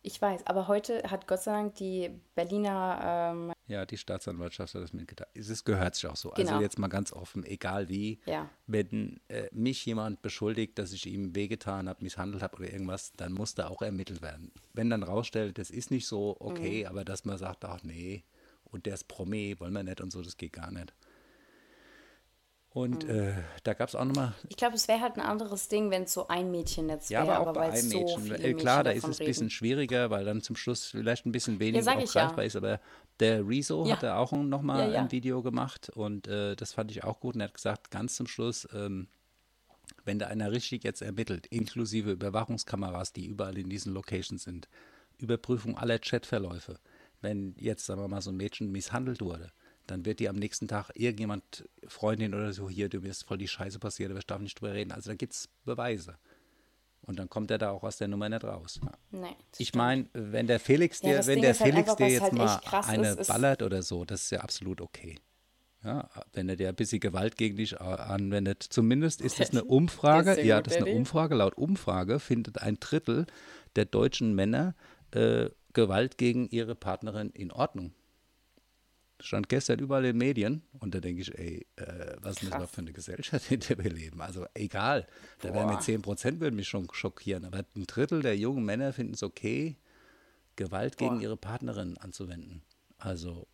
Ich weiß, aber heute hat Gott sei Dank die Berliner, ähm, Ja, die Staatsanwaltschaft hat das mitgeteilt. Es gehört sich auch so. Genau. Also jetzt mal ganz offen, egal wie, ja, wenn äh, mich jemand beschuldigt, dass ich ihm wehgetan habe, misshandelt habe oder irgendwas, dann muss da auch ermittelt werden. Wenn dann rausstellt, das ist nicht so, okay, Mhm. aber dass man sagt, ach nee, und der ist Promi, wollen wir nicht und so, das geht gar nicht. Und äh, da gab es auch nochmal. Ich glaube, es wäre halt ein anderes Ding, wenn es so ein Mädchennetz Ja, wäre, aber auch aber bei einem so Mädchen. viele Mädchen Klar, da ist es ein bisschen schwieriger, weil dann zum Schluss vielleicht ein bisschen weniger ja. greifbar ist. Aber der Rezo Ja. hat da auch nochmal Ja, ja. ein Video gemacht und äh, das fand ich auch gut. Und er hat gesagt, ganz zum Schluss, ähm, wenn da einer richtig jetzt ermittelt, inklusive Überwachungskameras, die überall in diesen Locations sind, Überprüfung aller Chatverläufe, wenn jetzt, sagen wir mal, so ein Mädchen misshandelt wurde, dann wird die am nächsten Tag irgendjemand, Freundin oder so, hier, du mir ist voll die Scheiße passiert, aber ich darf nicht drüber reden. Also da gibt es Beweise. Und dann kommt er da auch aus der Nummer nicht raus. Das Ich meine, wenn der Felix Ja, dir, das wenn Ding der halt Felix einfach, dir jetzt halt mal eine ist, ballert oder so, das ist ja absolut okay. Ja, wenn er dir ein bisschen Gewalt gegen dich anwendet, zumindest ist das eine Umfrage, Sehr ja, das ist eine. Umfrage, laut Umfrage findet ein Drittel der deutschen Männer äh, Gewalt gegen ihre Partnerin in Ordnung. Stand gestern überall in den Medien und da denke ich, ey, äh, was ist das für eine Gesellschaft, in der wir leben? Also egal, da wären mit Boah. 10 Prozent würde mich schon schockieren, aber ein Drittel der jungen Männer finden es okay, Gewalt gegen Boah. ihre Partnerin anzuwenden. Also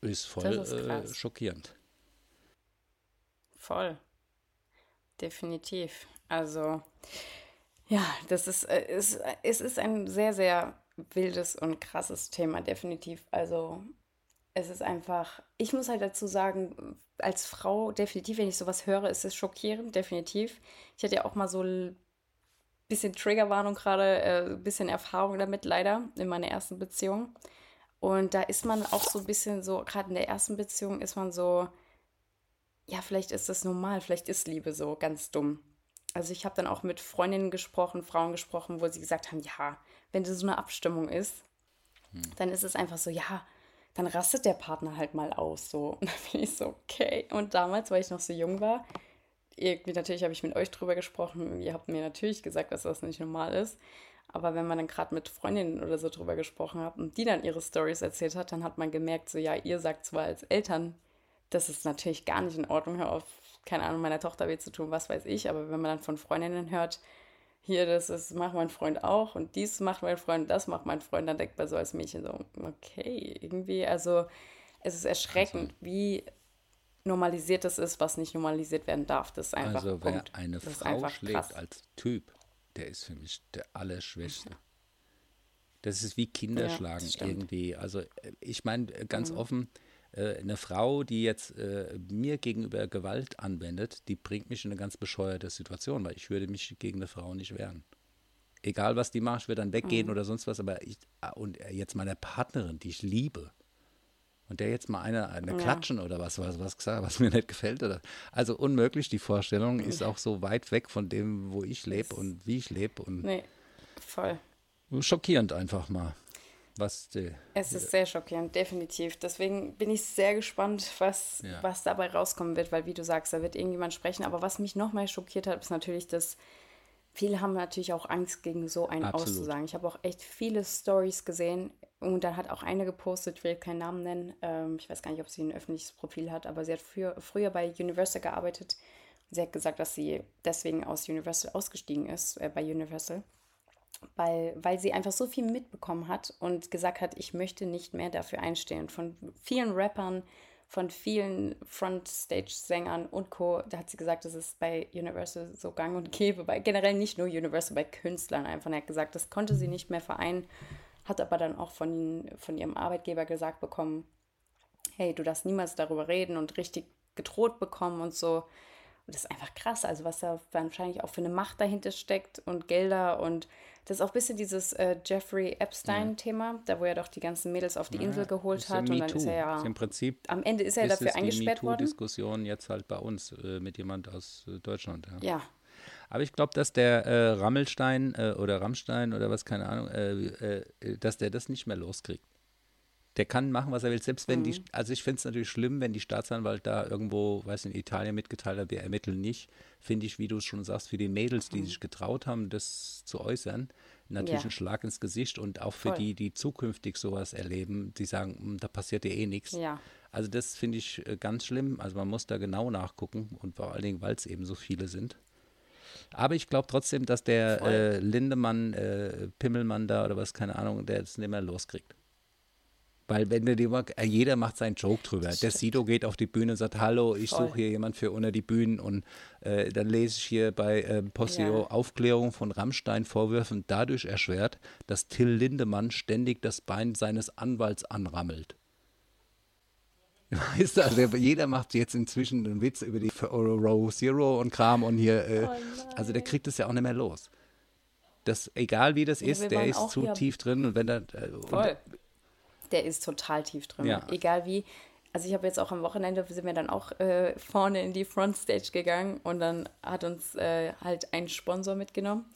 ist voll ist äh, schockierend. Voll. Definitiv. Also, ja, das ist, äh, ist, es ist ein sehr, sehr wildes und krasses Thema, definitiv. Also, es ist einfach, ich muss halt dazu sagen, als Frau, definitiv, wenn ich sowas höre, ist es schockierend, definitiv. Ich hatte ja auch mal so ein bisschen Triggerwarnung gerade, äh, ein bisschen Erfahrung damit, leider, in meiner ersten Beziehung. Und da ist man auch so ein bisschen so, gerade in der ersten Beziehung ist man so, ja, vielleicht ist das normal, vielleicht ist Liebe so ganz dumm. Also ich habe dann auch mit Freundinnen gesprochen, Frauen gesprochen, wo sie gesagt haben, ja, wenn das so eine Abstimmung ist, dann ist es einfach so, ja, dann rastet der Partner halt mal aus, so. Und dann bin ich so, okay. Und damals, weil ich noch so jung war, irgendwie natürlich habe ich mit euch drüber gesprochen, ihr habt mir natürlich gesagt, dass das nicht normal ist. Aber wenn man dann gerade mit Freundinnen oder so drüber gesprochen hat und die dann ihre Stories erzählt hat, dann hat man gemerkt, so ja, ihr sagt zwar als Eltern, das ist natürlich gar nicht in Ordnung, hör auf, keine Ahnung, meiner Tochter weh zu tun, was weiß ich, aber wenn man dann von Freundinnen hört, hier, das ist, macht mein Freund auch und dies macht mein Freund, das macht mein Freund, dann denkt man so als Mädchen so, okay, irgendwie, also es ist erschreckend, wie normalisiert es ist, was nicht normalisiert werden darf. Das ist einfach also wer Punkt. eine Das Frau schlägt krass. als Typ, der ist für mich der Allerschwächste. Das ist wie Kinder Ja, das irgendwie. Also äh, ich meine äh, ganz Mhm. offen, eine Frau, die jetzt äh, mir gegenüber Gewalt anwendet, die bringt mich in eine ganz bescheuerte Situation, weil ich würde mich gegen eine Frau nicht wehren. Egal was die macht, ich würde dann weggehen Mhm. oder sonst was, aber ich, ah, und äh, jetzt meiner Partnerin, die ich liebe, und der jetzt mal eine, eine Ja. klatschen oder was, was, was gesagt, was mir nicht gefällt. Oder, also unmöglich, die Vorstellung ist auch so weit weg von dem, wo ich lebe und wie ich lebe. Und Nee, voll. schockierend einfach mal. Was die, Es ist sehr schockierend, definitiv. Deswegen bin ich sehr gespannt, was, Ja. was dabei rauskommen wird, weil wie du sagst, da wird irgendjemand sprechen. Aber was mich nochmal schockiert hat, ist natürlich, dass viele haben natürlich auch Angst, gegen so einen Absolut. auszusagen. Ich habe auch echt viele Stories gesehen und da hat auch eine gepostet, ich will keinen Namen nennen, ähm, ich weiß gar nicht, ob sie ein öffentliches Profil hat, aber sie hat früher, früher bei Universal gearbeitet. Sie hat gesagt, dass sie deswegen aus Universal ausgestiegen ist, äh, bei Universal weil, weil sie einfach so viel mitbekommen hat und gesagt hat, ich möchte nicht mehr dafür einstehen. Von vielen Rappern, von vielen Frontstage-Sängern und Co. Da hat sie gesagt, das ist bei Universal so gang und gäbe, bei generell nicht nur Universal, bei Künstlern einfach. Er hat gesagt, das konnte sie nicht mehr vereinen, hat aber dann auch von, von ihrem Arbeitgeber gesagt bekommen, hey, du darfst niemals darüber reden und richtig gedroht bekommen und so. Und das ist einfach krass, also was da wahrscheinlich auch für eine Macht dahinter steckt und Gelder und das ist auch ein bisschen dieses äh, Jeffrey Epstein-Thema, da wo er doch die ganzen Mädels auf die Insel geholt hat ja und dann ist er ja, Ist Im Prinzip am Ende ist er ist dafür es die eingesperrt worden. MeToo-Diskussion jetzt halt bei uns äh, mit jemand aus äh, Deutschland. Ja. Ja, Aber ich glaube, dass der äh, Rammelstein äh, oder Rammstein oder was, keine Ahnung, äh, äh, dass der das nicht mehr loskriegt. Der kann machen, was er will, selbst wenn Mhm. die, also ich finde es natürlich schlimm, wenn die Staatsanwalt da irgendwo, weiß in Italien mitgeteilt hat, wir ermitteln nicht, finde ich, wie du es schon sagst, für die Mädels, Mhm. die sich getraut haben, das zu äußern, natürlich Ja. ein Schlag ins Gesicht und auch für Voll. die, die zukünftig sowas erleben, die sagen, "Hm, da passiert dir eh nichts. ja, Also das finde ich äh, ganz schlimm. Also man muss da genau nachgucken und vor allen Dingen, weil es eben so viele sind. Aber ich glaube trotzdem, dass der äh, Lindemann, äh, Pimmelmann da oder was, keine Ahnung, der es nicht mehr loskriegt. Weil wenn du dir mal, äh, jeder macht seinen Joke drüber. Der Sido geht auf die Bühne und sagt, hallo, ich suche hier jemand für unter die Bühnen und äh, dann lese ich hier bei äh, Posteo Ja. Aufklärung von Rammstein Vorwürfen dadurch erschwert, dass Till Lindemann ständig das Bein seines Anwalts anrammelt. Weißt du, also jeder macht jetzt inzwischen einen Witz über die Row Zero und Kram und hier, äh, also der kriegt das ja auch nicht mehr los. Das, egal wie das Oh Ja, ist, der ist zu tief drin und wenn er äh, und-. Der ist total tief drin. Ja. Egal wie. Also ich habe jetzt auch am Wochenende, sind wir dann auch äh, vorne in die Frontstage gegangen und dann hat uns äh, halt ein Sponsor mitgenommen.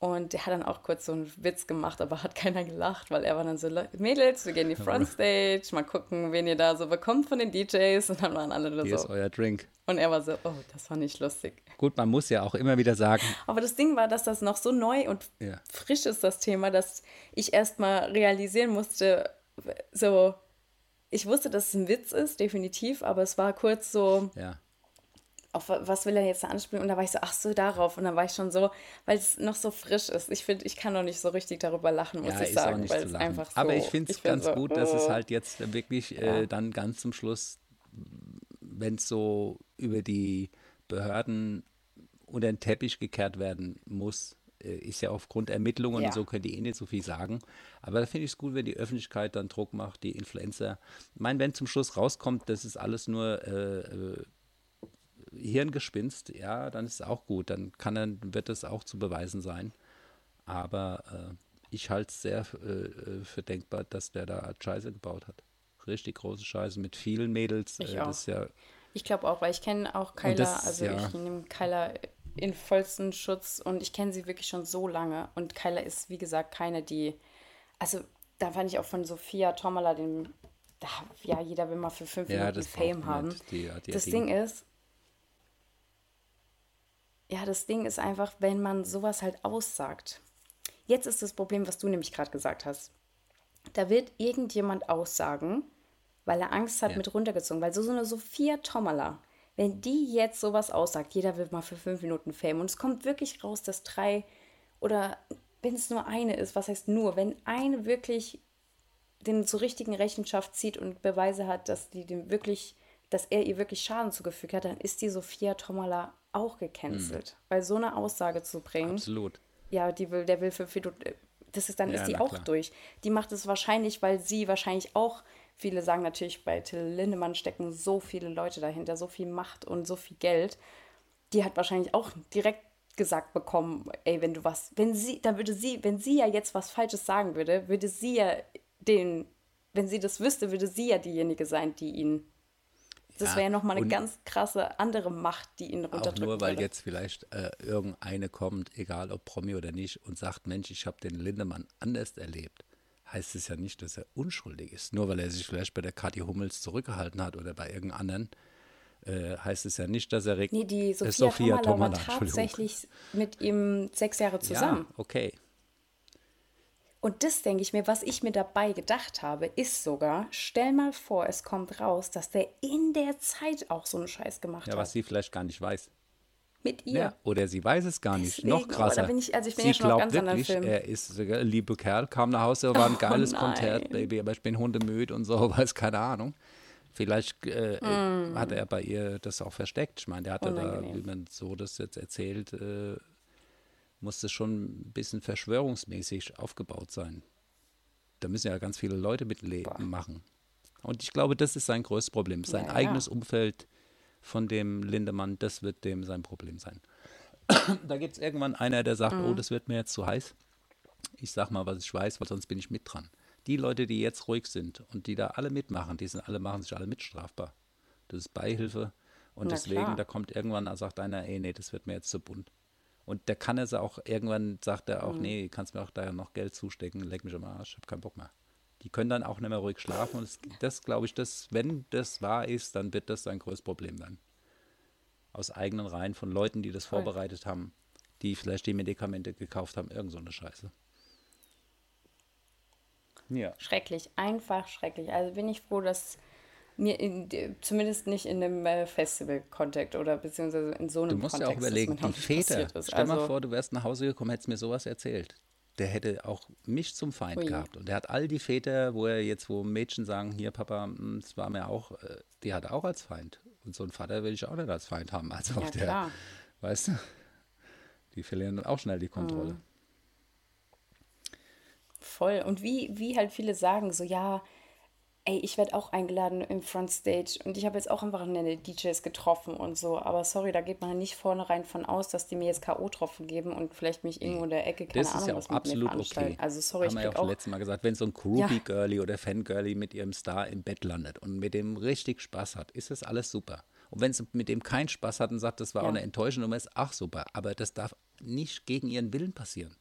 Und der hat dann auch kurz so einen Witz gemacht, aber hat keiner gelacht, weil er war dann so, "Le- Mädels, wir gehen in die Frontstage, mal gucken, wen ihr da so bekommt von den DJs. Und dann waren alle nur hier ist so. euer Drink. Und er war so, oh, das war nicht lustig. Gut, man muss ja auch immer wieder sagen, Aber das Ding war, dass das noch so neu und Ja. frisch ist, das Thema, dass ich erst mal realisieren musste, so, ich wusste, dass es ein Witz ist, definitiv, aber es war kurz so, ja, auf wa- was will er jetzt da anspielen? Und da war ich so, ach so, darauf. Und dann war ich schon so, weil es noch so frisch ist. Ich finde, ich kann noch nicht so richtig darüber lachen, muss ja, ich sagen, weil es einfach so. Aber ich finde es ganz so, gut, dass es oh. halt jetzt wirklich Ja. äh, dann ganz zum Schluss, wenn es so über die Behörden unter den Teppich gekehrt werden muss, äh, ist ja aufgrund Ermittlungen Ja. und so können die eh nicht so viel sagen. Aber da finde ich es gut, wenn die Öffentlichkeit dann Druck macht, die Influencer. Ich meine, wenn zum Schluss rauskommt, das ist alles nur äh, äh, Hirngespinst, ja, dann ist es auch gut. Dann kann dann wird es auch zu beweisen sein. Aber äh, ich halte es sehr äh, äh, für denkbar, dass der da Scheiße gebaut hat. Richtig große Scheiße mit vielen Mädels. Ich äh, auch. das ja Ich glaube auch, weil ich kenne auch Kyla, das- also ja. ich nehme Kyla in vollsten Schutz und ich kenne sie wirklich schon so lange. Und Kyla ist, wie gesagt, keine, die. Also, da fand ich auch von Sophia Tomala, den. Da, ja, jeder will mal für fünf Ja, Minuten das Fame haben. Die ihr das Ding. Ding ist. Ja, das Ding ist einfach, wenn man sowas halt aussagt. Jetzt ist das Problem, was du nämlich gerade gesagt hast. Da wird irgendjemand aussagen, weil er Angst hat Ja. mit runtergezogen. Weil so, so eine Sophia Tomala, wenn die jetzt sowas aussagt, jeder will mal für fünf Minuten Fame. Und es kommt wirklich raus, dass drei oder wenn es nur eine ist, was heißt nur, wenn eine wirklich den zur richtigen Rechenschaft zieht und Beweise hat, dass die dem wirklich, dass er ihr wirklich Schaden zugefügt hat, dann ist die Sophia Tomala auch gecancelt. Weil so eine Aussage zu bringen, absolut. ja, die will, der will für Fido, das ist dann Ja, ist die auch klar. durch. Die macht es wahrscheinlich, weil sie wahrscheinlich auch, viele sagen natürlich, bei Till Lindemann stecken so viele Leute dahinter, so viel Macht und so viel Geld. Die hat wahrscheinlich auch direkt gesagt bekommen, ey, wenn du was, wenn sie, dann würde sie, wenn sie ja jetzt was Falsches sagen würde, würde sie ja den, wenn sie das wüsste, würde sie ja diejenige sein, die ihn. Das Ja, wäre ja nochmal eine ganz krasse andere Macht, die ihn Auch runterdrücken nur, weil würde. jetzt vielleicht äh, irgendeine kommt, egal ob Promi oder nicht, und sagt, Mensch, ich habe den Lindemann anders erlebt, heißt es ja nicht, dass er unschuldig ist. Nur weil er sich vielleicht bei der Kathi Hummels zurückgehalten hat oder bei irgendeinem anderen, äh, heißt es ja nicht, dass er... reg- Nee, die äh, Sophia, Tomala, Tomala, war tatsächlich mit ihm sechs Jahre zusammen. Ja, okay. Und das denke ich mir, was ich mir dabei gedacht habe, ist sogar, stell mal vor, es kommt raus, dass der in der Zeit auch so einen Scheiß gemacht Ja, hat. was sie vielleicht gar nicht weiß. Mit ihr. Ja, oder sie weiß es gar nicht. Deswegen, Noch krasser. da bin ich- also ich bin sie ja glaubt wirklich, er ist sogar ein lieber Kerl, kam nach Hause, war ein geiles Konzert, nein. Baby, aber ich bin hundemüd und so, weiß keine Ahnung. Vielleicht äh, hat er bei ihr das auch versteckt. Ich meine, der hatte da, Mm. Unangenehm. wie man so das jetzt erzählt, äh, muss das schon ein bisschen verschwörungsmäßig aufgebaut sein. Da müssen ja ganz viele Leute mitleben machen. Und ich glaube, das ist sein größtes Problem. Sein Ja, ja. eigenes Umfeld von dem Lindemann, das wird dem sein Problem sein. da gibt es irgendwann einer, der sagt, Mhm. oh, das wird mir jetzt zu heiß. Ich sag mal, was ich weiß, weil sonst bin ich mit dran. Die Leute, die jetzt ruhig sind und die da alle mitmachen, die sind alle, machen sich alle mitstrafbar. Das ist Beihilfe. Und Na deswegen, klar. da kommt irgendwann, da sagt einer, ey, nee, das wird mir jetzt zu bunt. Und der kann es auch, irgendwann sagt er auch, Mhm. nee, kannst mir auch da noch Geld zustecken, leck mich am Arsch, ich hab keinen Bock mehr. Die können dann auch nicht mehr ruhig schlafen. Und das, das glaube ich, das, wenn das wahr ist, dann wird das sein größtes Problem sein. Aus eigenen Reihen von Leuten, die das Voll. vorbereitet haben, die vielleicht die Medikamente gekauft haben, irgend so eine Scheiße. Ja. Schrecklich, einfach schrecklich. Also bin ich froh, dass mir in, zumindest nicht in einem äh, Festival-Kontext oder beziehungsweise in so einem Du musst Kontext ja auch überlegen, die Väter, stell mal Also, vor, du wärst nach Hause gekommen, hättest mir sowas erzählt. Der hätte auch mich zum Feind Ui. gehabt. Und der hat all die Väter, wo er jetzt, wo Mädchen sagen, hier Papa, hm, das war mir auch, äh, die hat er auch als Feind. Und so einen Vater will ich auch nicht als Feind haben. Also Ja, der, klar. weißt du, die verlieren dann auch schnell die Kontrolle. Mhm. Voll. Und wie, wie halt viele sagen, so ja, ey, ich werde auch eingeladen im Frontstage und ich habe jetzt auch am Wochenende DJs getroffen und so, aber sorry, da geht man nicht vornherein von aus, dass die mir jetzt K.O.-Tropfen geben und vielleicht mich irgendwo in der Ecke, keine Das ist Ahnung, ja was auch absolut okay. Also sorry, Haben ich wir ja auch auch, letztes Mal gesagt, wenn so ein Groupie-Girlie oder Fangirlie mit ihrem Star im Bett landet und mit dem richtig Spaß hat, ist das alles super. Und wenn sie mit dem keinen Spaß hat und sagt, das war Ja. auch eine enttäuschende Nummer, ist auch super. Aber das darf nicht gegen ihren Willen passieren.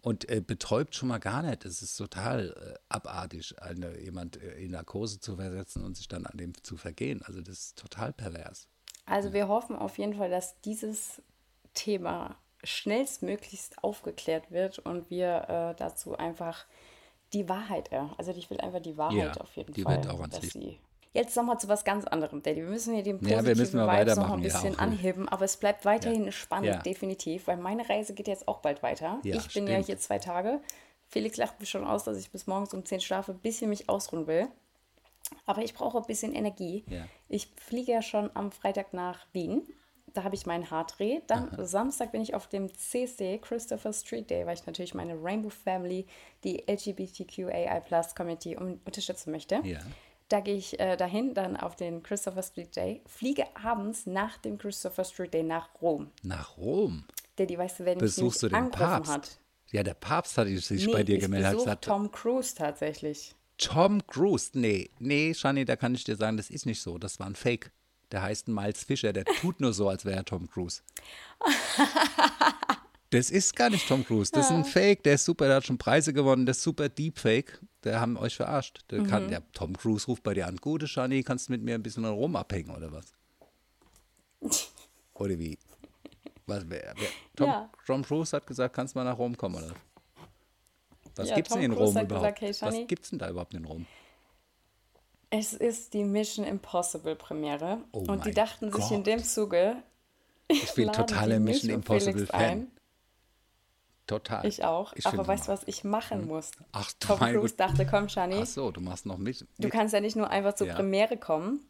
Und äh, betäubt schon mal gar nicht. Es ist total äh, abartig, eine, jemand äh, in Narkose zu versetzen und sich dann an dem zu vergehen. Also das ist total pervers. Also wir hoffen auf jeden Fall, dass dieses Thema schnellstmöglichst aufgeklärt wird und wir äh, dazu einfach die Wahrheit, äh, also ich will einfach die Wahrheit Ja, auf jeden die Fall. wird auch ans dass Licht. sie Jetzt nochmal zu was ganz anderem, Daddy. Wir müssen hier den Ja, positiven wir müssen mal Vibes noch ein ja, bisschen auch. anheben, aber es bleibt weiterhin spannend, Ja. definitiv, weil meine Reise geht jetzt auch bald weiter. Ja, ich bin ja stimmt. hier zwei Tage. Felix lacht mich schon aus, dass ich bis morgens um 10 schlafe, bis ich mich ausruhen will. Aber ich brauche ein bisschen Energie. Ja. Ich fliege ja schon am Freitag nach Wien. Da habe ich meinen Haardreh. Dann Samstag bin ich auf dem CSD, Christopher Street Day, weil ich natürlich meine Rainbow Family, die LGBTQAI Plus Community unterstützen möchte. Ja. Da gehe ich äh, dahin, dann auf den Christopher Street Day, fliege abends nach dem Christopher Street Day nach Rom. Nach Rom. Daddy, weißt du, mich Besuchst du den Papst? hat? Ja, der Papst hat sich Nee, bei dir ich gemeldet. besuche gesagt, Tom Cruise tatsächlich. Tom Cruise. Nee, nee, Shani, da kann ich dir sagen, das ist nicht so. Das war ein Fake. Der heißt Miles Fischer, der tut nur so, als wäre er Tom Cruise. Das ist gar nicht Tom Cruise. Das ist ein Fake, der ist super, der hat schon Preise gewonnen, der ist super Deepfake. Der haben euch verarscht. Der kann, Mhm. der Tom Cruise ruft bei dir an. Gute Shani, kannst du mit mir ein bisschen in Rom abhängen oder was? Oder wie? Was, wer, wer, Tom, Ja. Tom Cruise hat gesagt, kannst du mal nach Rom kommen oder? Was Ja, gibt's Tom denn in Cruise Rom überhaupt? gesagt, hey, was gibt's denn da überhaupt in Rom? Es ist die Mission Impossible Premiere. Oh und die dachten sich in Gott. dem Zuge, Ich bin totaler Mission Impossible Fan. ein. Total. Ich auch. Ich Aber weißt du, was ich machen muss? Ach du Tom Cruise dachte, komm, Shani, Ach so, du machst noch mit. du kannst ja nicht nur einfach zur Ja. Premiere kommen.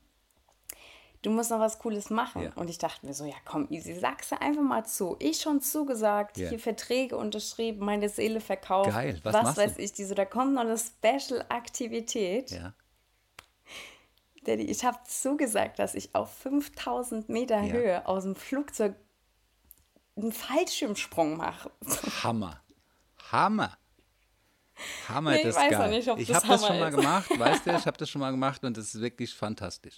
Du musst noch was Cooles machen. Ja. Und ich dachte mir so, ja komm, easy, sag's dir einfach mal zu. Ich schon zugesagt, Ja. hier Verträge unterschrieben, meine Seele verkauft. Geil, was was machst du? weiß ich, die so, da kommt noch eine Special-Aktivität. Ja. Daddy, ich habe zugesagt, dass ich auf 5000 Meter Ja. Höhe aus dem Flugzeug einen Fallschirmsprung mache. Hammer. Hammer. Hammer, Nee, ich das weiß geil. nicht, ob ich das habe das Hammer schon mal ist. gemacht, weißt du, ich habe das schon mal gemacht und das ist wirklich fantastisch.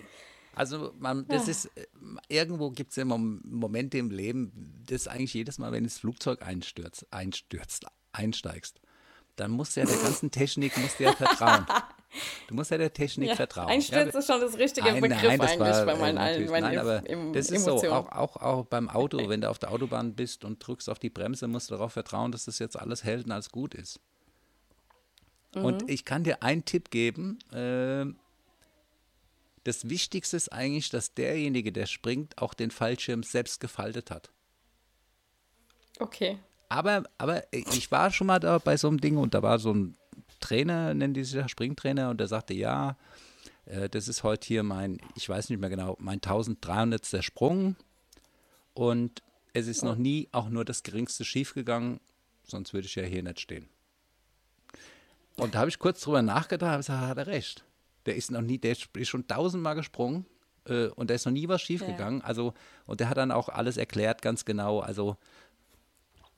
Also man, das ist, äh, irgendwo gibt es ja Mom- Momente im Leben, das ist eigentlich jedes Mal, wenn das Flugzeug einstürzt, einstürzt, einsteigst, dann musst du ja der ganzen Technik musst du ja vertrauen. Du musst ja der Technik Ja, vertrauen. Einsturz ja, ist schon das richtige Nein, Begriff nein, eigentlich war, bei äh, meinen, allen, natürlich- meinen nein, aber das ist so, Emotionen. auch, auch, auch beim Auto, wenn du auf der Autobahn bist und drückst auf die Bremse, musst du darauf vertrauen, dass das jetzt alles hält und alles gut ist. Mhm. Und ich kann dir einen Tipp geben. ähm, das Wichtigste ist eigentlich, dass derjenige, der springt, auch den Fallschirm selbst gefaltet hat. Okay. Aber, aber ich war schon mal da bei so einem Ding und da war so ein Trainer, nennen die sich ja Springtrainer, und der sagte, ja, äh, das ist heute hier mein, ich weiß nicht mehr genau, mein 1300. Sprung und es ist noch nie auch nur das geringste schiefgegangen, sonst würde ich ja hier nicht stehen. Und da habe ich kurz drüber nachgedacht, habe gesagt, hat er recht. Der ist noch nie, der ist schon tausendmal gesprungen äh, und da ist noch nie was schiefgegangen. Also, und der hat dann auch alles erklärt, ganz genau. Also,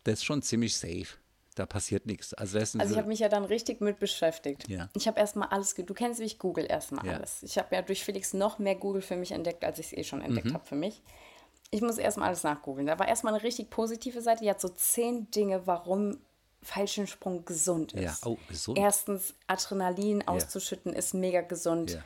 das ist schon ziemlich safe. Da passiert nichts. Also, Also ich habe mich ja dann richtig mit beschäftigt. Ja. Ich habe erstmal alles, du kennst mich, Google erstmal Ja. alles. Ich habe ja durch Felix noch mehr Google für mich entdeckt, als ich es eh schon entdeckt Mhm. habe für mich. Ich muss erstmal alles nachgoogeln. Da war erstmal eine richtig positive Seite, die hat so zehn Dinge, warum Fallschirmsprung gesund ist. Ja, oh, gesund. Erstens, Adrenalin auszuschütten ist mega gesund.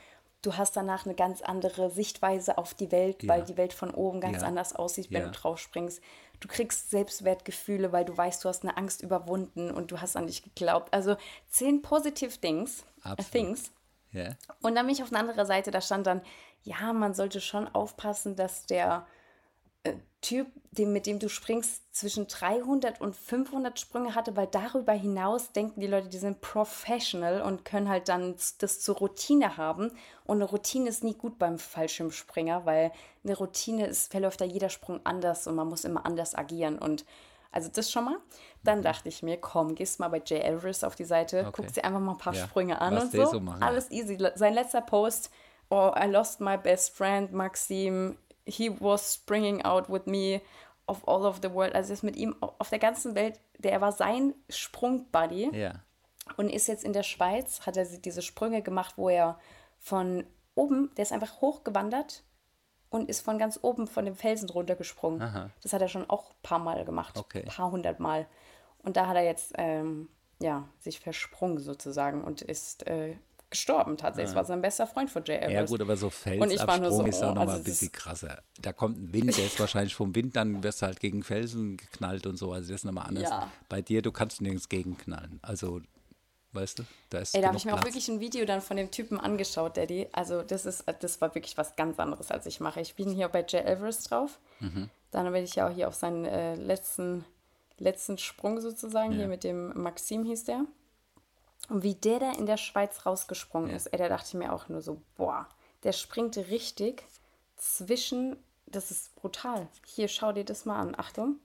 Du hast danach eine ganz andere Sichtweise auf die Welt, weil Ja. die Welt von oben ganz Ja. anders aussieht, wenn Ja. du drauf springst. Du kriegst Selbstwertgefühle, weil du weißt, du hast eine Angst überwunden und du hast an dich geglaubt. Also zehn positive Things, äh, Absolut. Things. ja. Und dann bin ich auf eine andere Seite, da stand dann, ja, man sollte schon aufpassen, dass der Typ, dem, mit dem du springst, zwischen 300 und 500 Sprünge hatte, weil darüber hinaus denken die Leute, die sind professional und können halt dann das zur Routine haben. Und eine Routine ist nie gut beim Fallschirmspringer, weil eine Routine ist, verläuft da jeder Sprung anders und man muss immer anders agieren. Und also das schon mal. Dann dachte ich mir, komm, gehst mal bei Jay Everest auf die Seite, Okay. guckst dir einfach mal ein paar Ja, Sprünge an und so. so Alles easy. Sein letzter Post, oh, I lost my best friend, Maxim. He was springing out with me of all of the world. Also ist mit ihm auf der ganzen Welt, der war sein Sprungbuddy Ja. und ist jetzt in der Schweiz, hat er diese Sprünge gemacht, wo er von oben, der ist einfach hochgewandert und ist von ganz oben von dem Felsen runtergesprungen. Aha. Das hat er schon auch ein paar Mal gemacht, Okay. ein paar hundert Mal. Und da hat er jetzt ähm, ja, sich versprungen sozusagen und ist äh, gestorben tatsächlich. Es war sein bester Freund von Jay Everest. Ja gut, aber so Und ich war nur Felsabsprung so, ist auch oh, nochmal also ein bisschen krasser. Da kommt ein Wind, der ist wahrscheinlich vom Wind, dann wirst du halt gegen Felsen geknallt und so. Also das ist nochmal anders. Ja. Bei dir, du kannst nirgends gegenknallen. Also, weißt du, da ist Ey, da habe ich mir auch Platz. wirklich ein Video dann von dem Typen angeschaut, Daddy. Also das ist, das war wirklich was ganz anderes, als ich mache. Ich bin hier bei Jay Everest drauf. Mhm. Dann bin ich ja auch hier auf seinen äh, letzten, letzten Sprung sozusagen, Ja. hier mit dem Maxim hieß der. Und wie der da in der Schweiz rausgesprungen ist, ey, da dachte ich mir auch nur so, boah, der springt richtig zwischen, das ist brutal. Hier, schau dir das mal an. Achtung.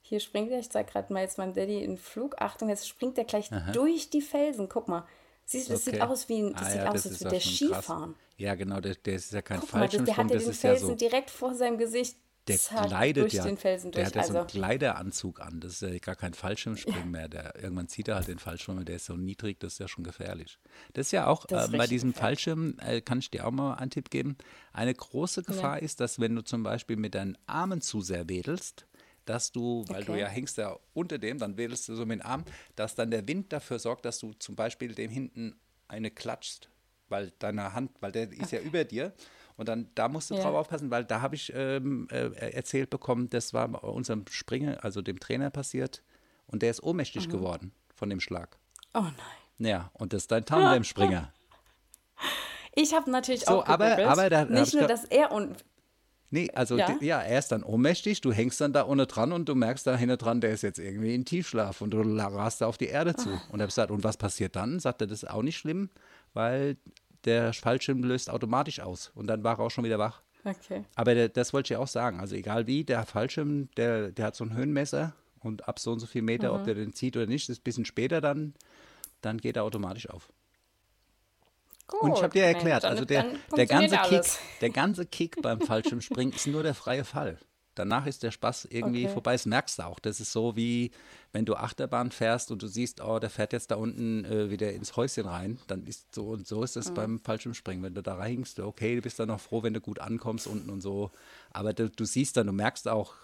Hier springt er, ich zeig gerade mal jetzt meinem Daddy in Flug. Achtung, jetzt springt er gleich durch die Felsen. Guck mal. Siehst du, das sieht Okay. aus wie ein, das Ah sieht ja, aus, das als würde der krass. Skifahren. Ja, genau, der, der ist ja kein Guck mal, das, der Fallschirmsprung, hat ja den Felsen so, direkt vor seinem Gesicht. Der gleitet ja, der hat ja so Also, einen Kleideranzug an, das ist ja gar kein Fallschirmspringen mehr, der, irgendwann zieht er halt den Fallschirm, der ist so niedrig, das ist ja schon gefährlich. Das ist ja auch, ist äh, bei diesem gefährlich. Fallschirm, äh, kann ich dir auch mal einen Tipp geben, eine große Gefahr ist, dass wenn du zum Beispiel mit deinen Armen zu sehr wedelst, dass du, weil du Okay. ja hängst ja unter dem, dann wedelst du so mit dem Arm, dass dann der Wind dafür sorgt, dass du zum Beispiel dem hinten eine klatschst, weil deine Hand, weil der ist ja über dir und dann da musst du Ja. drauf aufpassen, weil da habe ich ähm, äh, erzählt bekommen, das war bei unserem Springer, also dem Trainer passiert und der ist ohnmächtig Mhm. geworden von dem Schlag. oh nein. Ja, und das ist dein Tandem-Springer. Ich habe natürlich So, auch aber- gegoogelt. aber da hab Nicht ich nur, dass er und Nee, also Ja? ja? ja, er ist dann ohnmächtig, du hängst dann da ohne dran und du merkst da hinten dran, der ist jetzt irgendwie in Tiefschlaf und du rast da auf die Erde zu. Und er hat gesagt, und was passiert dann? Sagt er, das ist auch nicht schlimm, weil der Fallschirm löst automatisch aus. Und dann war er auch schon wieder wach. Okay. Aber der, das wollte ich auch sagen. Also egal wie, der Fallschirm, der, der hat so ein Höhenmesser und ab so und so viel Meter, Mhm. ob der den zieht oder nicht, ist ein bisschen später dann, dann geht er automatisch auf. Gut. Und ich habe dir Mensch, erklärt, dann- also der, der ganze Kick, alles. der ganze Kick beim Fallschirmspringen ist nur der freie Fall. Danach ist der Spaß irgendwie Okay. vorbei. Das merkst du auch. Das ist so wie, wenn du Achterbahn fährst und du siehst, oh, der fährt jetzt da unten äh, wieder ins Häuschen rein. Dann ist so und so ist Mhm. es beim Fallschirmspringen. Wenn du da reinhängst, okay, du bist dann noch froh, wenn du gut ankommst unten und so. Aber du, du siehst dann, du merkst auch,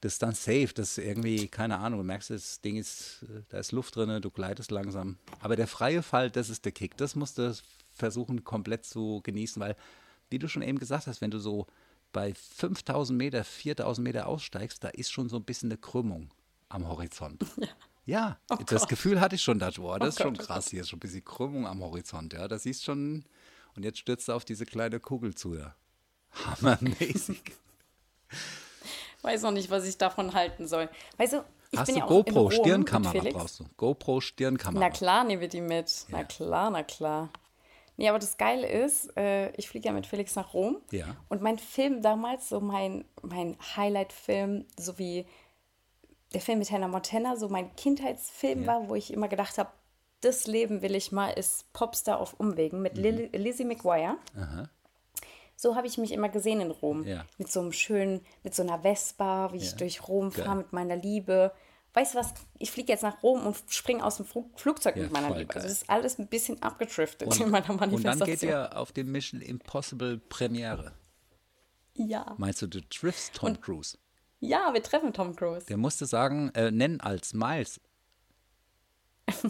das ist dann safe, das ist irgendwie, keine Ahnung, du merkst, das Ding ist, äh, da ist Luft drin, du gleitest langsam. Aber der freie Fall, das ist der Kick. Das musst du versuchen, komplett zu genießen, weil, wie du schon eben gesagt hast, wenn du so bei 5000 Meter, 4000 Meter aussteigst, da ist schon so ein bisschen eine Krümmung am Horizont. Ja, das Gefühl hatte ich schon, da, boah, das ist schon Gott, oh krass, hier ist schon ein bisschen Krümmung am Horizont, ja, das siehst schon, und jetzt stürzt du auf diese kleine Kugel zu, ja. Hammermäßig. Weiß noch nicht, was ich davon halten soll. Weißt du, ich Hast bin du ja GoPro, Stirnkamera brauchst du. GoPro, Stirnkamera. Na klar, nehmen wir die mit. Na Ja. klar, na klar. Nee, aber das Geile ist, äh, ich fliege ja mit Felix nach Rom. Ja. Und mein Film damals, so mein, mein Highlight-Film, so wie der Film mit Hannah Montana, so mein Kindheitsfilm Ja. war, wo ich immer gedacht habe, das Leben will ich mal, ist Popstar auf Umwegen mit Lil Lizzie McGuire. Mhm. Aha. So habe ich mich immer gesehen in Rom. Ja. Mit so einem schönen, mit so einer Vespa, wie ich Ja. durch Rom fahre mit meiner Liebe. Weißt du was? Ich fliege jetzt nach Rom und springe aus dem Flug Flugzeug Ja, mit meiner Liebe. Also das ist alles ein bisschen abgedriftet Und, in meiner und dann Manifestation. geht ihr auf die Mission Impossible Premiere. ja. Meinst du, du triffst Tom Cruise? ja, wir treffen Tom Cruise. Der musste sagen, äh, nenn als Miles.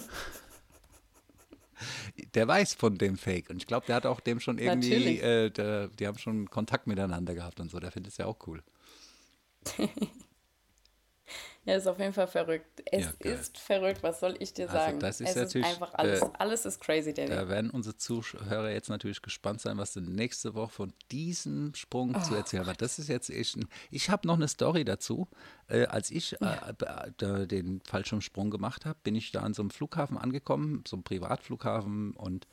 der weiß von dem Fake. Und ich glaube, der hat auch dem schon irgendwie, äh, der, die haben schon Kontakt miteinander gehabt und so. Der findet es ja auch cool. Ja, ist auf jeden Fall verrückt. Es Ja, ist verrückt, was soll ich dir Also sagen? das ist es ist einfach alles, äh, alles ist crazy, Daddy. Da werden unsere Zuhörer jetzt natürlich gespannt sein, was du nächste Woche von diesem Sprung Oh zu erzählen hast. Das ist jetzt echt ein. Ich habe noch eine Story dazu. Äh, als ich äh, be- da den Fallschirmsprung gemacht habe, bin ich da an so einem Flughafen angekommen, so einem Privatflughafen und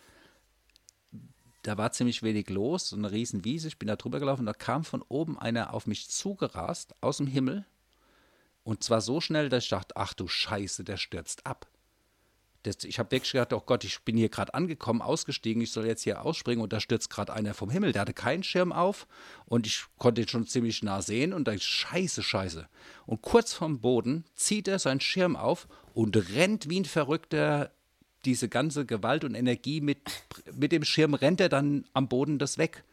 da war ziemlich wenig los, so eine riesen Wiese. Ich bin da drüber gelaufen da kam von oben einer auf mich zugerast aus dem Himmel. Und zwar so schnell, dass ich dachte, ach du Scheiße, der stürzt ab. Das, ich habe wirklich gedacht, oh Gott, ich bin hier gerade angekommen, ausgestiegen, ich soll jetzt hier ausspringen und da stürzt gerade einer vom Himmel. Der hatte keinen Schirm auf und ich konnte ihn schon ziemlich nah sehen und da ist Scheiße, Scheiße. Und kurz vom Boden zieht er seinen Schirm auf und rennt wie ein Verrückter diese ganze Gewalt und Energie mit, mit dem Schirm rennt er dann am Boden das weg.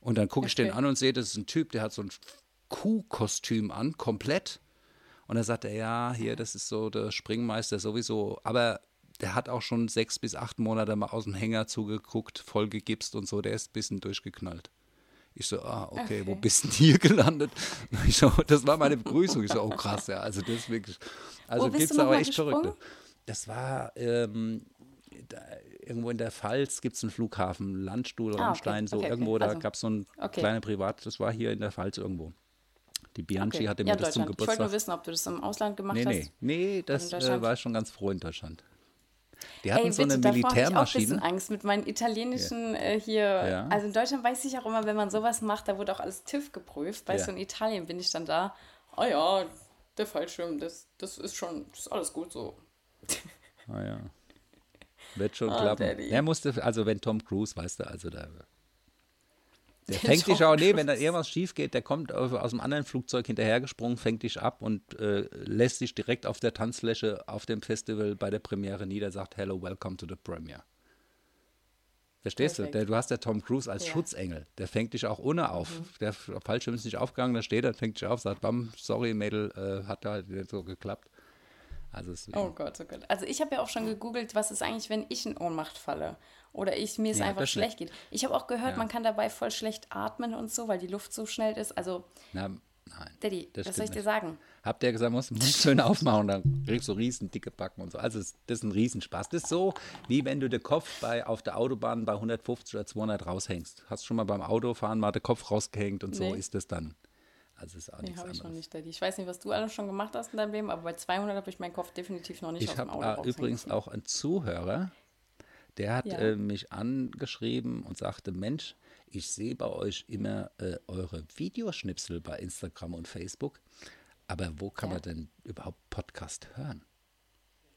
Und dann gucke ich den an und sehe, das ist ein Typ, der hat so ein Kuhkostüm an, komplett. Und dann sagt er, ja, hier, das ist so der Springmeister sowieso. Aber der hat auch schon sechs bis acht Monate mal aus dem Hänger zugeguckt, voll gegipst und so. Der ist ein bisschen durchgeknallt. Ich so, ah, okay, wo Okay. bist denn hier gelandet? Ich so, das war meine Begrüßung. Ich so, oh krass, ja, also das ist wirklich, also Wo gibt es aber echt Verrückte. Das war ähm, da, irgendwo in der Pfalz gibt es einen Flughafen, Landstuhl, Ah, okay, Rammstein, so okay, okay. irgendwo, da Also, gab es so ein okay. kleine Privat, das war hier in der Pfalz irgendwo. Die Bianchi Okay. hatte mir ja, das zum Deutschland. Ich wollte Geburtstag nur wissen, ob du das im Ausland gemacht Nee, hast. nee, nee, das äh, war ich schon ganz froh in Deutschland. Die hatten Ey, so eine bitte, davor hab Ich auch ein bisschen Militärmaschine. Angst mit meinen italienischen äh, hier. Ja. Also in Deutschland weiß ich auch immer, wenn man sowas macht, da wurde auch alles TÜV geprüft. Weißt Ja. du, in Italien bin ich dann da. Oh ja, der Fallschirm, das, das ist schon, das ist alles gut so. Ah, ja. Wird schon Oh, klappen. Daddy. Der musste, also wenn Tom Cruise, weißt du, also da. Der Der fängt dich auch, nee, wenn da irgendwas schief geht, der kommt aus dem anderen Flugzeug hinterhergesprungen, fängt dich ab und äh, lässt dich direkt auf der Tanzfläche auf dem Festival bei der Premiere nieder, sagt Hello, welcome to the premiere. Verstehst Perfekt. du? Der, du hast ja Tom Cruise als Ja. Mhm. Schutzengel. Der fängt dich auch ohne auf. Der Fallschirm ist nicht aufgegangen, da steht er, fängt dich auf, sagt, bam, sorry, Mädel, äh, hat halt nicht so geklappt. Also es Oh Gott, oh Gott. Also ich habe ja auch schon gegoogelt, was ist eigentlich, wenn ich in Ohnmacht falle oder ich mir es Ja, einfach schlecht geht. Ich habe auch gehört, Ja. man kann dabei voll schlecht atmen und so, weil die Luft so schnell ist. Also, Na, nein. Daddy, das was soll ich stimmt dir nicht. sagen? Habt ihr gesagt, musst Mund schön aufmachen, dann kriegst du riesen dicke Backen und so. Also das ist ein Riesenspaß. Das ist so, wie wenn du den Kopf bei, auf der Autobahn bei 150 oder 200 raushängst. Hast schon mal beim Autofahren mal den Kopf rausgehängt und so Nee. ist das dann. Also ist auch Nee, nichts habe ich noch anderes. nicht, Daddy. Ich weiß nicht, was du alles schon gemacht hast in deinem Leben, aber bei 200 habe ich meinen Kopf definitiv noch nicht Ich aus dem habe Auto äh, raushängen übrigens auch einen Zuhörer, der hat Ja. äh, mich angeschrieben und sagte, Mensch, ich sehe bei euch immer äh, eure Videoschnipsel bei Instagram und Facebook, aber wo kann Ja. man denn überhaupt Podcast hören?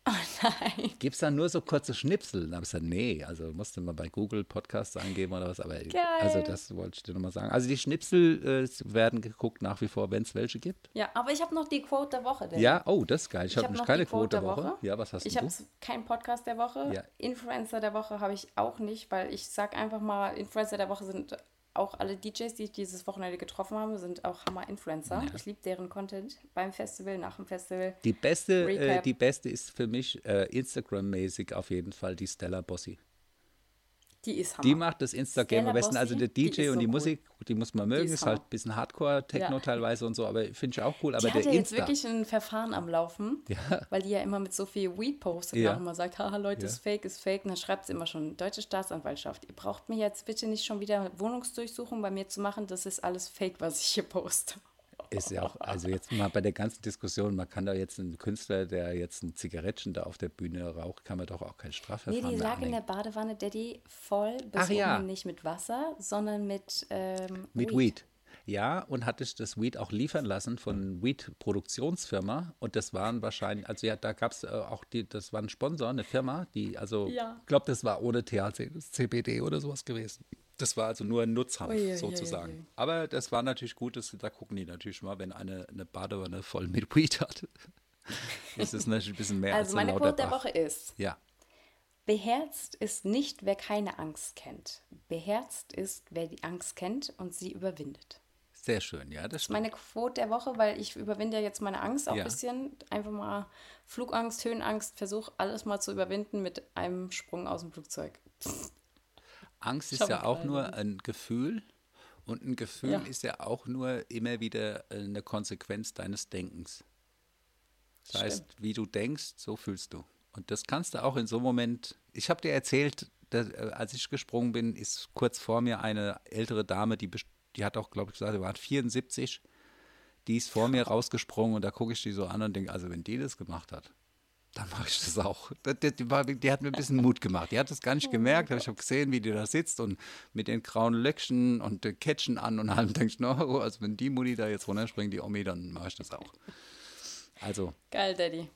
Oh nein. Gibt es da nur so kurze Schnipsel? Dann habe ich gesagt, nee, also musste mal bei Google Podcasts eingeben oder was, aber Geil. also das wollte ich dir nochmal sagen. Also die Schnipsel äh, werden geguckt nach wie vor, wenn es welche gibt. Ja, aber ich habe noch die Quote der Woche, Daddy. Ja, oh, das ist geil. Ich, Ich habe noch keine Quote Quote der Woche. Woche. Ja, was hast Ich du? habe keinen Podcast der Woche. Ja. Influencer der Woche habe ich auch nicht, weil ich sag einfach mal, Influencer der Woche sind auch alle DJs, die ich dieses Wochenende getroffen habe, sind auch Hammer-Influencer. Ja. Ich liebe deren Content beim Festival, nach dem Festival. Die beste, äh, die beste ist für mich äh, Instagram-mäßig auf jeden Fall die Stella Bossi. Die ist Hammer. Die macht das Instagram am besten. Also der die DJ ist und so die cool. Musik, die muss man mögen. ist Ist, halt ein bisschen Hardcore-Techno Ja. teilweise und so, aber finde ich auch cool. die Aber hat der ja jetzt wirklich ein Verfahren am Laufen, Ja. weil die ja immer mit so viel Weed postet Ja. und auch immer sagt, haha Leute, Ja. ist fake, ist fake. Und dann schreibt sie immer schon, deutsche Staatsanwaltschaft, ihr braucht mir jetzt bitte nicht schon wieder Wohnungsdurchsuchung bei mir zu machen, das ist alles fake, was ich hier poste. Ist ja auch, also jetzt mal bei der ganzen Diskussion, man kann da jetzt einen Künstler, der jetzt ein Zigarettchen da auf der Bühne raucht, kann man doch auch kein Nee, Strafverfahren die mehr lag in der anhängen. Badewanne, Daddy, voll bis ja. nicht mit Wasser, sondern mit, ähm, Mit Weed. Ja, und hatte ich das Weed auch liefern lassen von Weed-Produktionsfirma. Und das waren wahrscheinlich, also ja, da gab es äh, auch die, das war ein Sponsor, eine Firma, die, also, Ja. ich glaube, das war ohne THC, das CBD oder sowas gewesen. Das war also nur ein Nutzhanf Ui, ui, ui, sozusagen. Aber das war natürlich gut, das, da gucken die natürlich mal, wenn eine, eine Badewanne voll mit Weed hat. ist es natürlich ein bisschen mehr als Also ein meine Quote der. Woche ist, Ja, beherzt ist nicht, wer keine Angst kennt. Beherzt ist, wer die Angst kennt und sie überwindet. sehr schön, ja, das Das ist meine Quote der Woche, weil ich überwinde ja jetzt meine Angst auch Ja. ein bisschen. Einfach mal Flugangst, Höhenangst, versuche alles mal zu überwinden mit einem Sprung aus dem Flugzeug. Angst ist ja auch nur ein Gefühl und ein Gefühl Ja. ist ja auch nur immer wieder äh, eine Konsequenz deines Denkens. Das heißt, wie du denkst, so fühlst du. Und das kannst du auch in so einem Moment. Ich habe dir erzählt, dass, äh, als ich gesprungen bin, ist kurz vor mir eine ältere Dame, die, die hat auch, glaube ich, gesagt, sie war 74. Die ist vor mir rausgesprungen und da gucke ich die so an und denke, also wenn die das gemacht hat, dann mache ich das auch. Die, die, war, die hat mir ein bisschen Mut gemacht. Die hat das gar nicht gemerkt, aber ich habe gesehen, wie die da sitzt und mit den grauen Löckchen und den Ketchen an und allem denke ich, no, also wenn die Mutti da jetzt runterspringt, die Omi, dann mache ich das auch. Also, Geil, Daddy.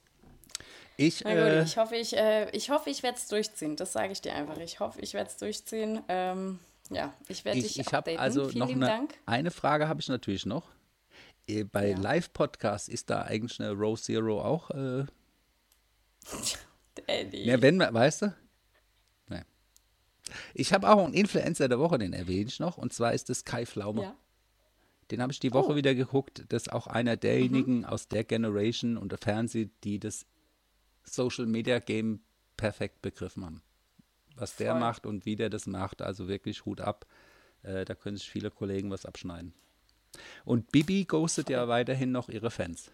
ich, Na gut, äh, ich hoffe, ich, äh, ich, hoffe, ich werde es durchziehen. Das sage ich dir einfach. Ich hoffe, ich werde es durchziehen. Ähm, ja, ich werde dich ich, updaten. also Vielen noch eine, Dank. eine Frage habe ich natürlich noch. Äh, Bei Ja. Live-Podcasts ist da eigentlich eine Row Zero auch, äh, Daddy. ja, wenn, weißt du? Nee. Ich habe auch einen Influencer der Woche, den erwähne ich noch, und zwar ist das Kai Flaume. ja. Den habe ich die Woche Oh. wieder geguckt. Das ist auch einer derjenigen aus der Generation und der Fernseh, die das Social Media Game perfekt begriffen haben. Was der Voll. macht und wie der das macht, also wirklich Hut ab. Äh, da können sich viele Kollegen was abschneiden. Und Bibi ghostet ja weiterhin noch ihre Fans.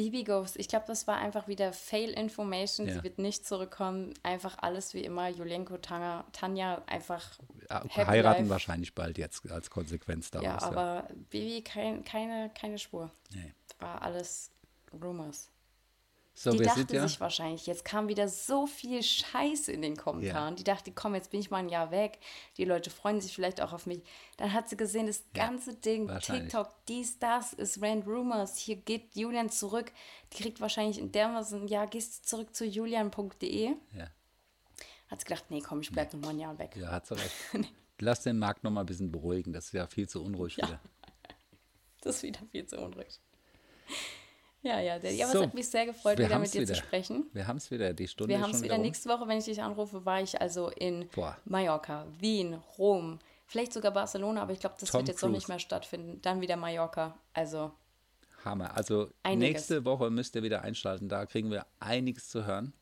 Bibi Ghost, ich glaube, das war einfach wieder Fail Information. Ja. Sie wird nicht zurückkommen. Einfach alles wie immer. Julienko, Tanja, Tanja einfach Ja, heiraten Life. wahrscheinlich bald jetzt als Konsequenz daraus. Ja, aber Bibi kein, keine, keine Spur. Nee. War alles Rumors. So, die wir dachte sind ja. sich wahrscheinlich, jetzt kam wieder so viel Scheiße in den Kommentaren. Ja. Die dachte, komm, jetzt bin ich mal ein Jahr weg. Die Leute freuen sich vielleicht auch auf mich. Dann hat sie gesehen, das ganze Ding. TikTok, dies, das, ist Rand Rumors. Hier geht Julian zurück. Die kriegt wahrscheinlich in dermaßen, ja, gehst zurück zu julian.de. Ja, Hat sie gedacht, nee, komm, ich bleib noch mal ein Jahr weg. ja, hat sie recht. Lass den Markt noch mal ein bisschen beruhigen. Das ist ja viel zu unruhig wieder. Das ist wieder viel zu unruhig. Ja, ja, Daddy. Aber So, es hat mich sehr gefreut, wieder mit dir wieder. zu sprechen. Wir haben es wieder. Die Stunde Wir haben es wieder rum. nächste Woche, wenn ich dich anrufe, war ich also in Boah. Mallorca, Wien, Rom, vielleicht sogar Barcelona, aber ich glaube, das Tom wird jetzt noch Cruise. nicht mehr stattfinden. Dann wieder Mallorca. Also, Hammer. Also Einiges. nächste Woche müsst ihr wieder einschalten. Da kriegen wir einiges zu hören.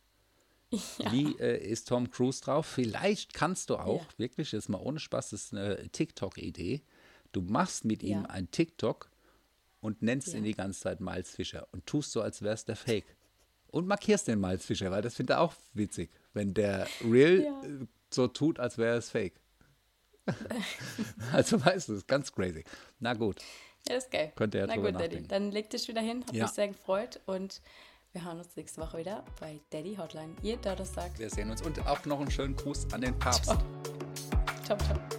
Wie äh, ist Tom Cruise drauf? Vielleicht kannst du auch, Ja. wirklich, jetzt mal ohne Spaß, das ist eine TikTok-Idee. Du machst mit ihm Ja. ein TikTok und nennst Ja. ihn die ganze Zeit Miles Fischer und tust so, als wär's der Fake. Und markierst den Miles Fischer, weil das findet er auch witzig, wenn der Real Ja. äh, so tut, als wäre es Fake. also weißt du, das ist ganz crazy. Na gut. ja, das ist geil. Könnt ihr ja Na gut, Daddy. nachdenken. Dann leg dich wieder hin. Hat Ja. mich sehr gefreut und wir hören uns nächste Woche wieder bei Daddy Hotline. Jeden Donnerstag. Wir sehen uns und auch noch einen schönen Gruß an den Papst. Ciao, ciao.